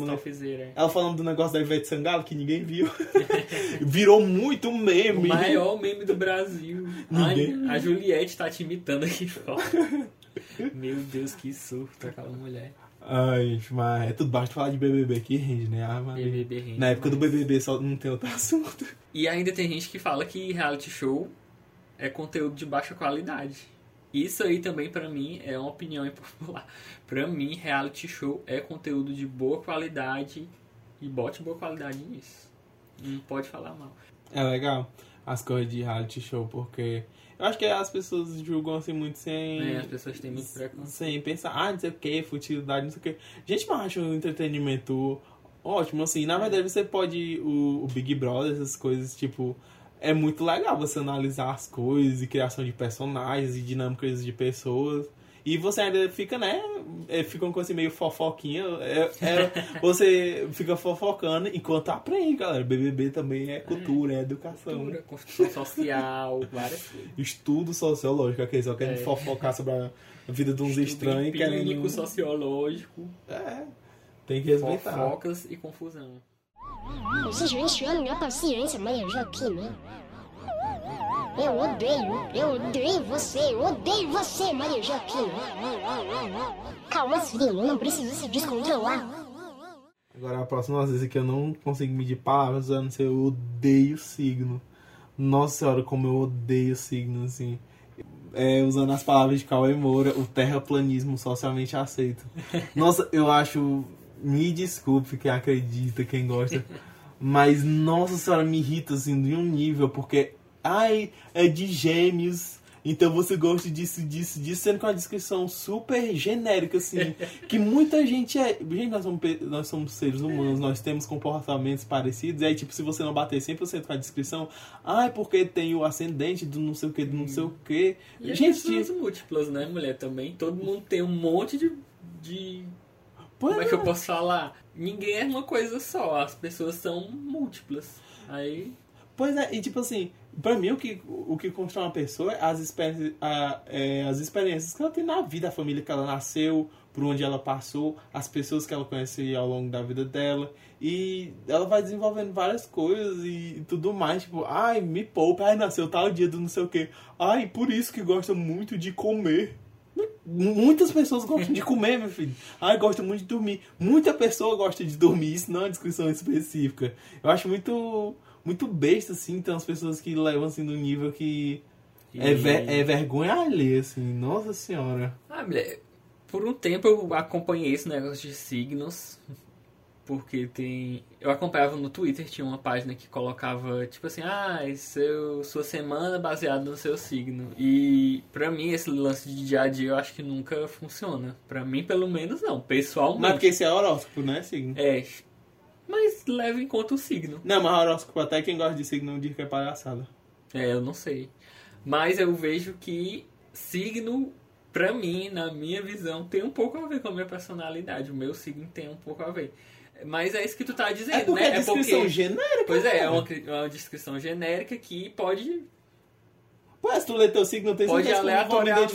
mundo- topzera. é. Ela falando do negócio da Ivete Sangalo que ninguém viu. Virou muito O meme. maior meme do Brasil. Ninguém- A, a Juliette tá te imitando aqui fora. Meu Deus, que surto aquela mulher. Ai, mas é tudo basta falar de BBB que rende, né? Ah, mas- BBB rende Na época do demais. BBB só não tem outro assunto. E ainda tem gente que fala que reality show é conteúdo de baixa qualidade. Isso aí também pra mim é uma opinião impopular. Pra mim, reality show é conteúdo de boa qualidade e bote boa qualidade nisso. Não pode falar mal. É legal as coisas de reality show, porque eu acho que as pessoas julgam assim muito sem. né? As pessoas têm muito preconceito. Sem pensar, ah, não sei o que, futilidade, não sei o que. Gente, mas eu acho um entretenimento ótimo, assim. Na verdade, você pode. O, o Big Brother, essas coisas, tipo. É muito legal você analisar as coisas e criação de personagens e dinâmicas de pessoas. E você ainda fica, né? É, fica uma coisa assim meio fofoquinha. É, é- você fica fofocando enquanto aprende, galera. BBB também é cultura, é educação. Cultura, construção social, várias coisas. Estudo sociológico, aquele só querendo É. fofocar sobre a vida de uns Estudo estranhos empírico, querendo. sociológico, É, tem que respeitar. fofocas e confusão. 我是玄学里面到新人什么也热屁呢 ？Eu odeio, eu odeio você, eu odeio você, Maria Joaquim. Calma, filho, não precisa se descontrolar. Agora a próxima vez que eu não consigo medir palavras, a não ser eu odeio signo. Nossa senhora, como eu odeio signo, assim. É, usando as palavras de Cauê Moura, o terraplanismo socialmente aceito. Nossa, eu acho. Me desculpe quem acredita, quem gosta. Mas, nossa senhora, me irrita assim de um nível, porque. Ai, é de gêmeos. Então você gosta disso, disso, disso, sendo com uma descrição super genérica, assim. que muita gente é. Gente, nós somos, nós somos seres humanos, nós temos comportamentos parecidos. E aí, tipo, se você não bater 100% com a descrição, ai, porque tem o ascendente do não sei o que, do não sei o que. E Gente, pessoas múltiplas, né, mulher, também. Todo mundo tem um monte de... de... pois Como é que eu é. posso falar? Ninguém é uma coisa só, as pessoas são múltiplas. Aí, Pois é, e tipo assim, pra mim o que, o que constrói uma pessoa é as, experi a- é, as experiências que ela tem na vida, a família que ela nasceu, por onde ela passou, as pessoas que ela conhece ao longo da vida dela. E ela vai desenvolvendo várias coisas e tudo mais, tipo, ai, me poupa, ai, nasceu tal dia do não sei o que. Ai, por isso que gosta muito de comer. Muitas pessoas gostam de comer, meu filho. Ai, gosta muito de dormir. Muita pessoa gosta de dormir, isso não é uma descrição específica. Eu acho muito muito besta, assim, tem umas pessoas que levam, assim, no nível que é, ver- é vergonha alheia, assim. Nossa senhora. Ah, mulher, por um tempo eu acompanhei esse negócio de signos, porque tem... Eu acompanhava no Twitter, tinha uma página que colocava, tipo assim, ah, seu, sua semana baseada no seu signo. E pra mim esse lance de dia a dia eu acho que nunca funciona. Pra mim, pelo menos, não. Pessoalmente. Mas porque esse é horóscopo, né, signo? É, mas leva em conta o signo. Não, mas horóscopo até quem gosta de signo diz que é palhaçada. É, eu não sei. Mas eu vejo que signo, pra mim, na minha visão, tem um pouco a ver com a minha personalidade. O meu signo tem um pouco a ver. Mas é isso que tu tá dizendo, É porque né? é descrição genérica, Pois é, é cara. uma, é uma descrição genérica que pode, Se tu lê teu signo, tem pode identificar aleatoriamente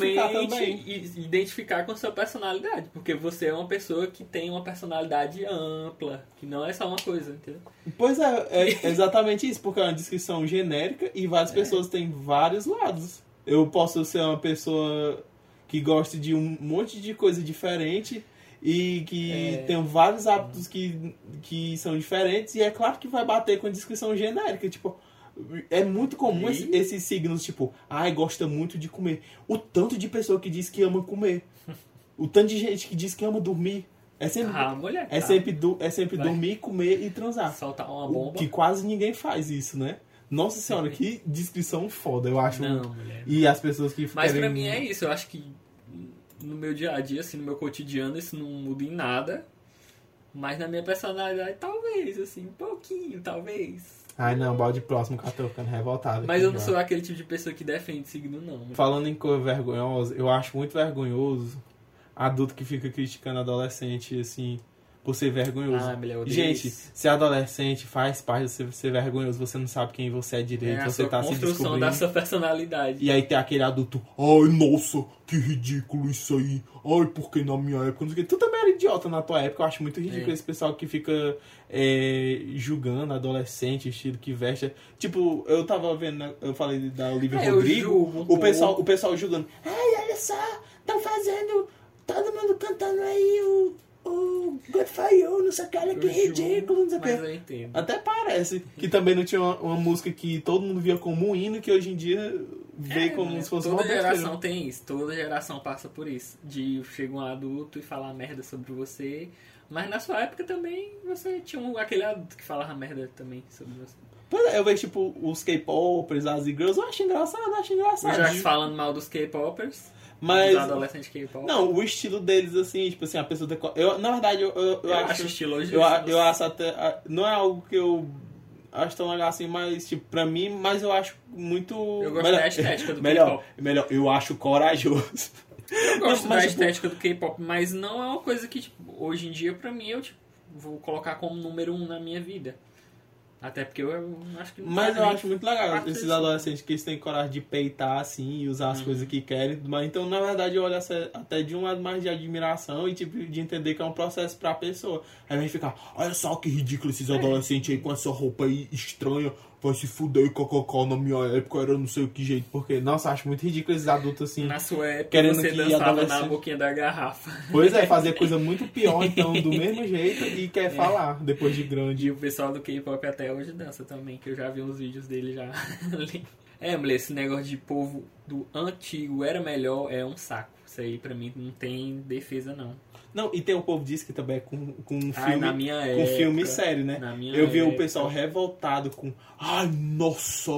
também. i- identificar com a sua personalidade. Porque você é uma pessoa que tem uma personalidade ampla, que não é só uma coisa, entendeu? Pois é, é exatamente isso, porque é uma descrição genérica e várias pessoas têm vários lados. Eu posso ser uma pessoa que que gosta de um monte de coisa diferente e que É. tem vários hábitos que, que são diferentes e é claro que vai bater com a descrição genérica, tipo, é muito comum E? esse- esses signos, tipo, ai, gosta muito de comer. O tanto de pessoa que diz que ama comer. O tanto de gente que diz que ama dormir. É sempre, Ah, mulher. é tá. sempre, du- é sempre Vai. dormir, comer e transar. Soltar uma bomba. Que quase ninguém faz isso, né? Nossa senhora, que descrição foda, eu acho. Não, mulher. E as pessoas que Mas querem- pra mim é isso. Eu acho que no meu dia a dia, assim, no meu cotidiano, isso não muda em nada. Mas na minha personalidade, talvez, assim, um pouquinho, talvez. Ai não, balde próximo que eu tô ficando revoltado. Mas eu não já. sou aquele tipo de pessoa que defende signo, não. Falando em coisa vergonhosa, eu acho muito vergonhoso adulto que fica criticando adolescente, assim, por ser vergonhoso. Ah, Gente, isso. ser adolescente faz parte de você ser vergonhoso, você não sabe quem você é direito, É você tá se construção descobrindo. da sua personalidade. E aí tem aquele adulto, ai nossa, que ridículo isso aí. Ai, porque na minha época, não sei o que. Tu também era idiota na tua época, eu acho muito ridículo É. esse pessoal que fica é, julgando adolescente, estilo que veste. Tipo, eu tava vendo, né, eu falei da Olivia É, Rodrigo, o, pessoal, o pessoal julgando. Ai, olha só, estão fazendo todo mundo cantando aí o, o Good For You, não sei o que, olha que ridículo, não sei o que. Mas eu entendo. Até parece que também não tinha uma, uma música que todo mundo via como um hino, que hoje em dia vê É, como se fosse Toda geração tem isso, toda geração passa por isso. De chega um adulto e falar merda sobre você. Mas na sua época também você tinha um, aquele adulto que falava merda também sobre você. Pois é, eu vejo tipo os K-popers, as girls, eu acho engraçado, eu acho engraçado. Jax falando mal dos K-popers, Mas. K-pop. Não, o estilo deles, assim, tipo assim, a pessoa tem. Eu, na verdade, eu, eu, eu eu acho. acho estilo hoje. Eu, eu acho até. Não é algo que eu acho tão legal assim, mas, tipo, pra mim, mas eu acho muito. Eu gosto melhor, da estética do melhor, K-pop. melhor, eu acho corajoso. Eu gosto Não, da mas, tipo, estética do K-pop, mas não é uma coisa que, tipo, hoje em dia, pra mim, eu tipo, vou colocar como número um na minha vida. Até porque eu, eu acho que não Mas eu acho muito legal esses disso. adolescentes que eles têm coragem de peitar assim e usar as Uhum. coisas que querem. Mas então, na verdade, eu olho até de um lado mais de admiração e tipo de entender que é um processo pra pessoa. Aí vai ficar, olha só que ridículo esses É. adolescentes aí com essa roupa aí estranha. Vai se fuder, cococó, na minha época era não sei o que jeito. Porque, nossa, acho muito ridículo esses adultos assim. Na sua época, Querendo você que dançava na adolescente- boquinha da garrafa. Pois é, fazer coisa muito pior, então, do mesmo jeito e quer falar depois de grande. E o pessoal do K-pop até hoje dança também, que eu já vi uns vídeos dele já. é, mulher, esse negócio de povo do antigo era melhor é um saco. Isso aí pra mim não tem defesa, não. Não, e tem o povo diz que também é com, com um Ai, filme. na minha com época. filme sério, né? na minha Eu vi o época. pessoal revoltado com. Ai, nossa!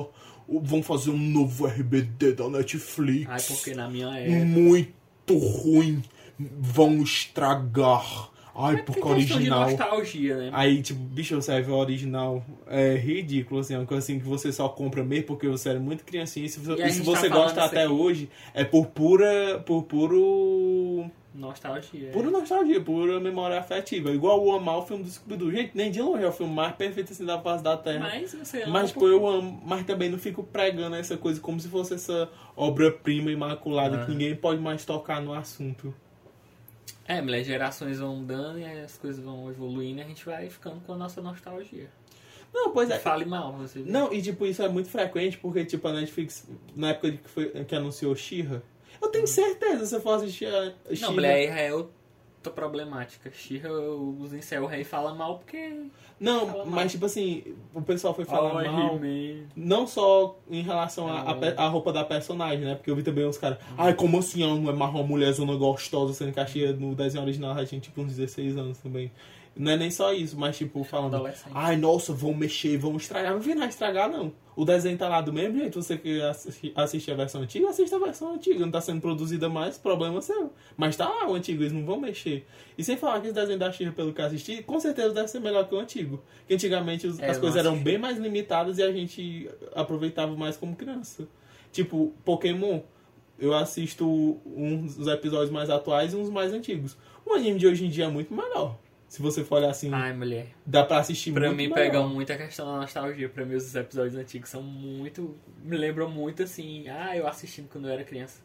o- Vão fazer um novo RBD da Netflix. Ai, porque na minha época. Muito ruim. Vão estragar. Ai, porque Porque questão de original. nostalgia, né? Aí, tipo, bicho, você ver o original. É ridículo, assim, é uma coisa assim que você só compra mesmo porque você era muito criancinha. E se, a e se você tá gosta isso até hoje, é por pura. por puro. Nostalgia. Pura nostalgia, pura memória afetiva. Igual o amar o filme do Scooby-Doo. Gente, nem de longe é o filme mais perfeito assim da face da Terra. Mas você ama Mas, tipo, eu amo, mas também não fico pregando essa coisa como se fosse essa obra-prima imaculada Ah. que ninguém pode mais tocar no assunto. É, mulher, gerações vão mudando e as coisas vão evoluindo e a gente vai ficando com a nossa nostalgia. Não, pois é. Fale mal, você vê. Não, e tipo, isso é muito frequente porque, tipo, a Netflix, na época que, foi, que anunciou She-Ra, eu tenho certeza, se eu for assistir a Não, She-Ra... mulher, aí é outra problemática. Xirra, os incel rei fala mal porque. Não, fala mal. mas tipo assim, o pessoal foi falar Ai, mal... Não só em relação à à roupa da personagem, né? Porque eu vi também uns caras, ai, como assim ela não é mais uma mulherzona gostosa, sendo que a Xia no desenho original ela tinha tipo uns 16 anos também. Não é nem só isso, mas tipo, falando, ai, nossa, vão mexer, vão estragar. Não vem lá estragar, não. O desenho tá lá do mesmo jeito, você que assi- assiste a versão antiga, assiste a versão antiga. Não tá sendo produzida mais, problema seu. Mas tá lá o antigo, eles não vão mexer. E sem falar que esse desenho da Xirra, pelo que eu assisti, com certeza deve ser melhor que o antigo. Que antigamente É, as eu coisas eram bem mais limitadas e a gente aproveitava mais como criança. Tipo, Pokémon, eu assisto uns dos episódios mais atuais e uns mais antigos. O anime de hoje em dia é muito melhor. Se você for olhar assim, Ai, mulher. dá pra assistir Pra muito mim melhor. pega muito a questão da nostalgia. Pra mim os episódios antigos são muito. Me lembram muito assim. Ah, eu assistindo quando eu era criança.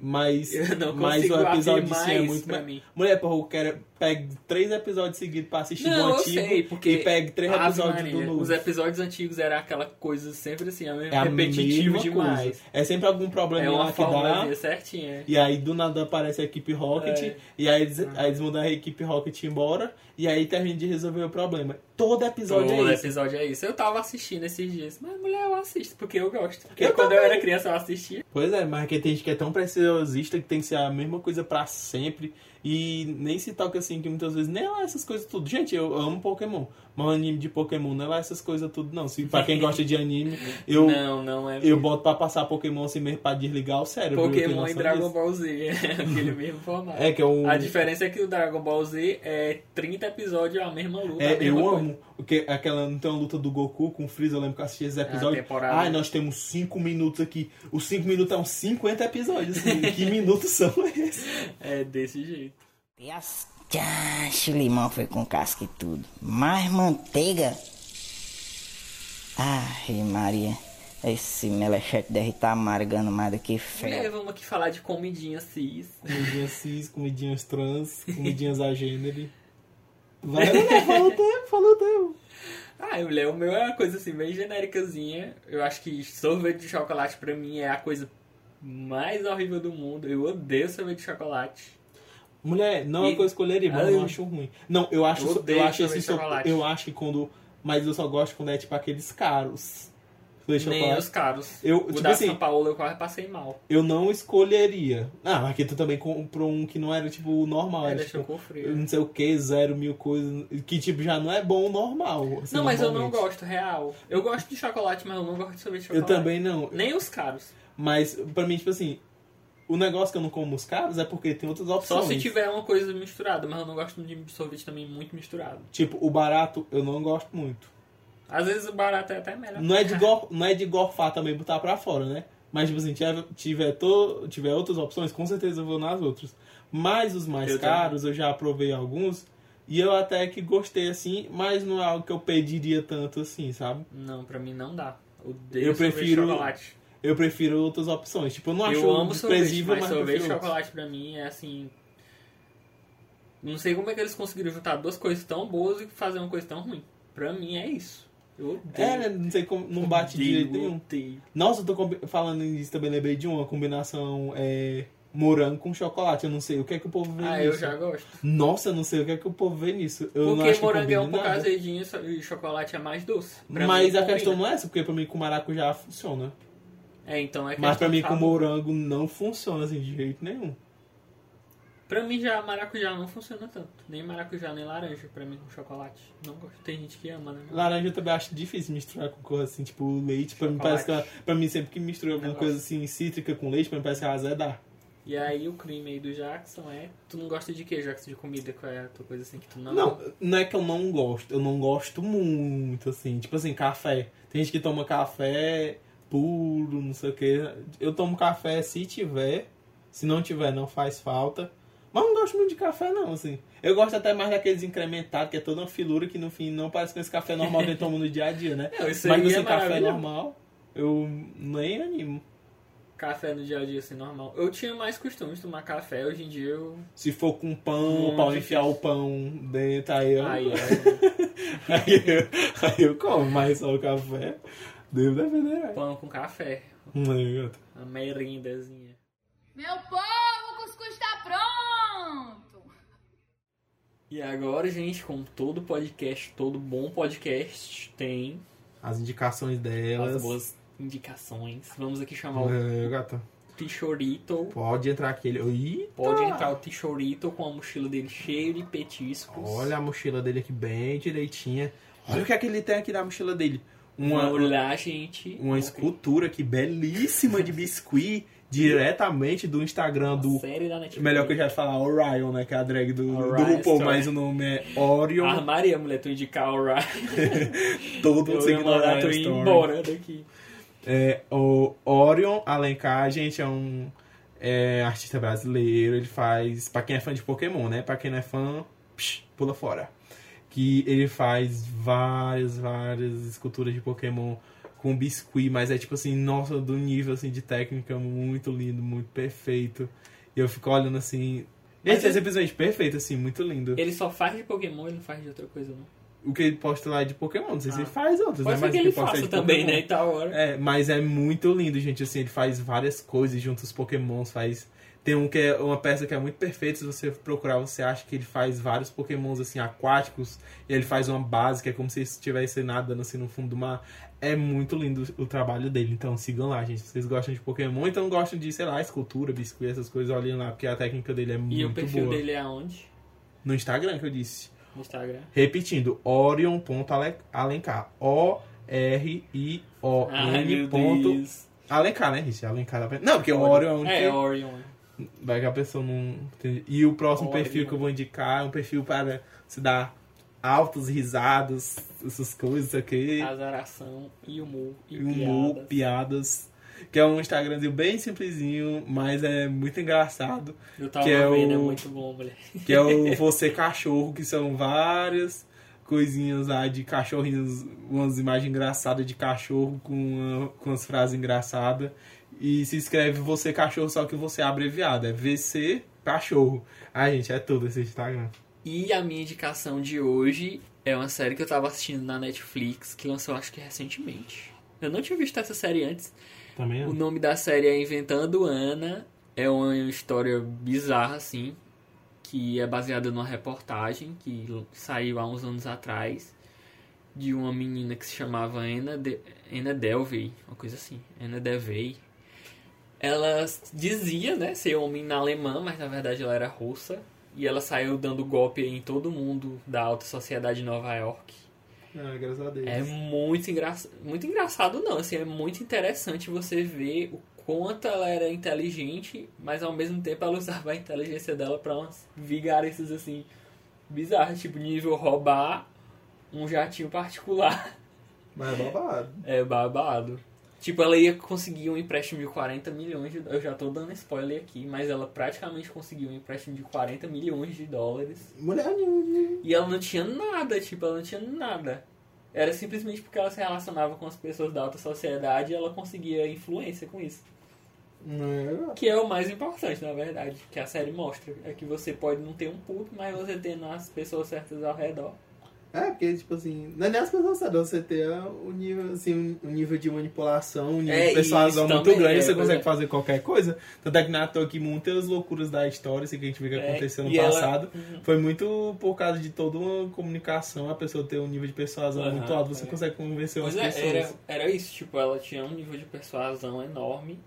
Mas, mas o episódio afirmar sim é muito pra mim. Mulher, porra, eu quero. Pegue três episódios seguidos pra assistir Não, do antigo. sei, porque E pegue três episódios Maria, do novo. Os episódios antigos era aquela coisa sempre assim, É repetitivo mesma demais. coisa. É sempre algum problema É lá que dá. certinha. E aí do nada aparece a equipe Rocket. É. E aí eles, aí eles mandam a equipe Rocket embora. E aí termina de resolver o problema. Todo episódio Todo é isso. episódio é isso. Eu tava assistindo esses dias, mas mulher, eu assisto, porque eu gosto. Porque Eu quando eu também. era criança eu assistia. Pois é, mas que tem gente que é tão preciosista que tem que ser a mesma coisa pra sempre. E nem se toca assim, que muitas vezes nem é lá essas coisas tudo. Gente, eu amo Pokémon. Mas o anime de Pokémon não é lá essas coisas tudo, não. Se, pra quem gosta de anime, eu, Não, não é. eu boto pra passar Pokémon assim mesmo pra desligar o cérebro. Pokémon e Dragon disso. Ball Z, é aquele mesmo formato. É que é um. A diferença é que o Dragon Ball Z é 30 episódios a mesma luta. É, mesma eu coisa. amo. Porque aquela não tem uma luta do Goku com o Freeza, eu lembro que eu assisti esse episódio. temporada. Ai, nós temos 5 minutos aqui. Os 5 minutos são 50 episódios. Assim. que minutos são esses? É desse jeito. E o limão foi com casca e tudo. Mais manteiga? Ai, Maria. Esse melechete deve estar amargando mais do que É, ferro. vamos aqui falar de comidinha cis. Comidinhas cis, comidinhas trans, comidinhas agênero. Vai? Falou o tempo, falou o tempo. Ah, mulher, o meu é uma coisa assim, bem genéricazinha. Eu acho que sorvete de chocolate pra mim é a coisa mais horrível do mundo. Eu odeio sorvete de chocolate. Mulher, não é E- o que eu escolheria, mas eu não acho ruim. Não, eu acho, Eu eu, acho esse chocolate. eu acho que quando, mas eu só gosto quando é tipo aqueles caros. Sorvete de Nem os caros. Eu, o tipo da assim- São Paulo eu quase passei mal. Eu não escolheria. Ah, mas aqui tu também comprou um que não era tipo normal, É, era tipo frio. não sei o que, zero mil coisas, que tipo já não é bom o normal. assim, Não, mas eu não gosto, real. Eu gosto de chocolate, mas eu não gosto de sorvete de Eu chocolate. também não. Nem os caros. Mas pra mim, tipo assim, o negócio que eu não como os caros é porque tem outras opções. Só se tiver uma coisa misturada, mas eu não gosto de sorvete também muito misturado. Tipo, o barato eu não gosto muito. Às vezes o barato é até melhor. Não é de, gor, não é de gorfar também, botar pra fora, né? Mas, tipo assim, tiver, tiver, to, tiver outras opções, com certeza eu vou nas outras. Mas os mais Eu caros, eu já provei alguns. E eu até que gostei, assim, mas não é algo que eu pediria tanto assim, sabe? Não, pra mim não dá. Odeio Eu prefiro- chocolate. Eu prefiro outras opções. Tipo, eu não acho eu amo sorvete, desprezível, mas mas eu sorvete de chocolate pra mim é assim... Não sei como é que eles conseguiram juntar duas coisas tão boas e fazer uma coisa tão ruim. Pra mim é isso. Eu odeio. É, né? Não sei como, não bate de Odeio, jeito nenhum. odeio. Nossa, eu tô combi- falando nisso, também lembrei de uma combinação é, morango com chocolate. Eu não sei o que é que o povo vê Ah, nisso. eu já gosto. Nossa, eu não sei o que é que o povo vê nisso. Eu Porque morango é um pouco azedinho e chocolate é mais doce. Pra Mas mim, a combina. questão não é essa, porque pra mim com maracujá funciona. É, então é Mas pra mim com morango não funciona assim de jeito nenhum. Pra mim já maracujá não funciona tanto. Nem maracujá, nem laranja pra mim com chocolate. Não gosto. Tem gente que ama, né? Laranja eu também acho difícil misturar com coisa assim, tipo leite. Pra mim parece que ela, pra mim sempre que mistura alguma Negócio. coisa assim cítrica com leite, pra mim parece que ela azedar. E aí o crime aí do Jackson é. Tu não gosta de quê, Jackson? De comida? Qual é a tua coisa assim que tu não. Não, não é que eu não gosto, eu não gosto muito assim. Tipo assim, café. Tem gente que toma café puro, não sei o que. Eu tomo café se tiver. Se não tiver, não faz falta. Mas não gosto muito de café, não, assim. Eu gosto até mais daqueles incrementados, que é toda uma filura que no fim não parece com esse café normal que eu tomo no dia a dia, né? Não, isso Mas aí assim, é café normal, eu nem animo. Café no dia a dia assim, normal. Eu tinha mais costume de tomar café, hoje em dia eu. Se for com pão, Muito pra eu enfiar o pão dentro, aí eu, Ai, é. aí, eu, aí eu como, mas só o café, devo defender. né? Pão com café. Ai, gato. Uma merindazinha. Meu povo, o cuscuz tá pronto! E agora, gente, como todo podcast, todo bom podcast tem As indicações as delas. boas indicações. Vamos aqui chamar o É, gata. Tichorito. Pode entrar aquele. Ih, Pode entrar o Tichorito com a mochila dele cheia de petiscos. Olha a mochila dele aqui bem direitinha. Olha o que é que ele tem aqui na mochila dele. Uma, Vamos lá, gente. uma escultura aqui belíssima de biscuit diretamente do Instagram do. série da Netflix. Melhor que eu já falar Orion, né? Que é a drag do, do Orion RuPaul, mas o nome é Orion. Armaria, mulher, tu indicar o Ryan. Todo mundo mandar Orion tu ir embora daqui. É, o Orion Alencar, gente, é um é, artista brasileiro. Ele faz. Pra quem é fã de Pokémon, né? Pra quem não é fã, psh, pula fora. Que ele faz várias, várias esculturas de Pokémon com biscuit, mas é tipo assim, nossa, do nível assim de técnica muito lindo, muito perfeito. E eu fico olhando assim. Mas Gente, é ele- simplesmente perfeito, assim, muito lindo. Ele só faz de Pokémon, ele não faz de outra coisa, não. O que ele posta lá é de Pokémon, não sei se Ah. ele faz outros, Pode né? Mas que o ele posta é faça de também, Pokémon. né? E tal hora. É, mas é muito lindo, gente. Assim, ele faz várias coisas junto os Pokémons, faz. Tem um que é uma peça que é muito perfeita. Se você procurar, você acha que ele faz vários Pokémons assim aquáticos. E ele faz uma base que é como se estivesse nadando assim no fundo do mar. É muito lindo o trabalho dele. Então sigam lá, gente. Se vocês gostam de Pokémon, então gostam de, sei lá, escultura, biscuit, essas coisas, olhem lá, porque a técnica dele é muito E o perfil boa. dele é aonde? No Instagram que eu disse. No Instagram. Repetindo, Orion.alencar. O-R-I-O-N. Alencar, né, Rich? Alencar da Não, porque o Orion é É, Orion. Vai que a pessoa não. E o próximo Orion. perfil que eu vou indicar é um perfil para se dar altos risados, essas coisas aqui. Azaração e humor. E Humor, piadas. piadas. Que é um Instagramzinho bem simplesinho, mas é muito engraçado. Eu tava que é vendo, é o- muito bom, mulher. Que é o Você Cachorro, que são várias coisinhas lá de cachorrinhos, umas imagens engraçadas de cachorro com, uma- com as frases engraçadas. E se escreve Você Cachorro, só que você é abreviado. É VC Cachorro. Ai, gente, é tudo esse Instagram. E a minha indicação de hoje é uma série que eu tava assistindo na Netflix, que lançou acho que recentemente. Eu não tinha visto essa série antes. Também O nome da série é Inventando Ana. É uma história bizarra, assim, que é baseada numa reportagem que saiu há uns anos atrás de uma menina que se chamava Anna, de Anna Delvey, uma coisa assim, Anna Delvey. Ela dizia, né, ser homem na alemã, mas na verdade ela era russa. E ela saiu dando golpe em todo mundo da alta sociedade de Nova York. Ah, graças a Deus. É muito engraçado. Muito engraçado não, assim, é muito interessante você ver o quanto ela era inteligente, mas ao mesmo tempo ela usava a inteligência dela pra umas vigaristas assim bizarras, tipo nível roubar um jatinho particular. Mas é babado. É babado. Tipo, ela ia conseguir um empréstimo de 40 milhões de Eu já tô dando spoiler aqui, mas ela praticamente conseguiu um empréstimo de 40 milhões de dólares. Mulher E ela não tinha nada, tipo, ela não tinha nada. Era simplesmente porque ela se relacionava com as pessoas da alta sociedade e ela conseguia influência com isso. É, Que é o mais importante, na verdade, que a série mostra. É que você pode não ter um puto, mas você tendo as pessoas certas ao redor. É, porque, tipo assim, não é nem as pessoas sabem, você ter o nível, assim, um nível de manipulação, um nível É, de persuasão muito grande, é, você consegue é. fazer qualquer coisa. Tanto é que na toa que muitas loucuras da história, assim, que a gente vê que É, aconteceu no e ela- passado, Uhum. foi muito por causa de toda uma comunicação, a pessoa ter um nível de persuasão Aham, muito alto, você é. consegue convencer Pois umas é, pessoas. era, era isso, tipo, ela tinha um nível de persuasão enorme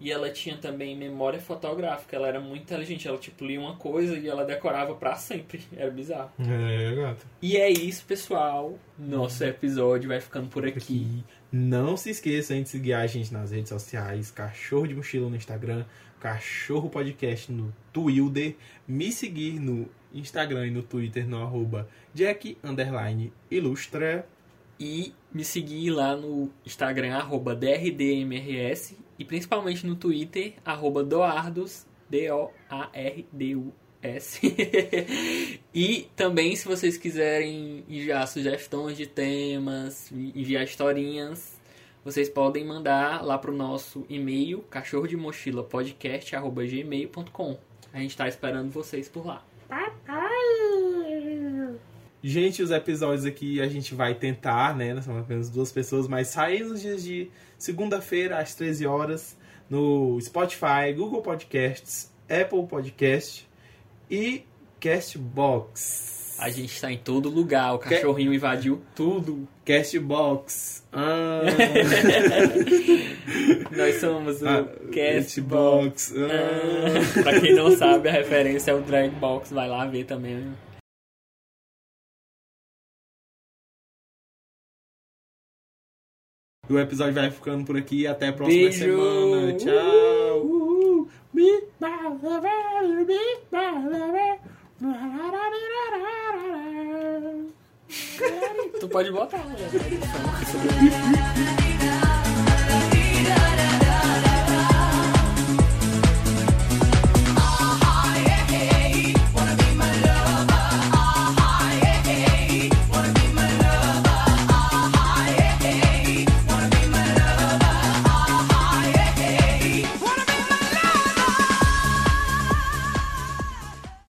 e ela tinha também memória fotográfica, ela era muito inteligente, ela tipo lia uma coisa e ela decorava pra sempre, era bizarro. É, gato. E é isso, pessoal. Nosso episódio vai ficando por aqui. Não se esqueça hein, de seguir a gente nas redes sociais, Cachorro de Mochila no Instagram, Cachorro Podcast no Twitter, me seguir no Instagram e no Twitter no arroba Jack underline Ilustra. E me seguir lá no Instagram, arroba DRDMRS. E principalmente no Twitter, arroba Doardos, D-O-A-R-D-U-S. e também, se vocês quiserem enviar sugestões de temas, enviar historinhas, vocês podem mandar lá pro nosso e-mail, cachorro de mochila arroba gmail.com. A gente tá esperando vocês por lá. Gente, os episódios aqui a gente vai tentar, né? Somos apenas duas pessoas, mas saem nos dias de segunda-feira às 13 horas no Spotify, Google Podcasts, Apple Podcast e Castbox. A gente tá em todo lugar, o cachorrinho invadiu tudo. Castbox. Ah, Nós somos o Ah, Castbox. Ah. Ah, pra quem não sabe, a referência é o Dragbox, vai lá ver também. O episódio vai ficando por aqui. Até a próxima Beijo. semana. Tchau. Uhul. Tu pode botar, né?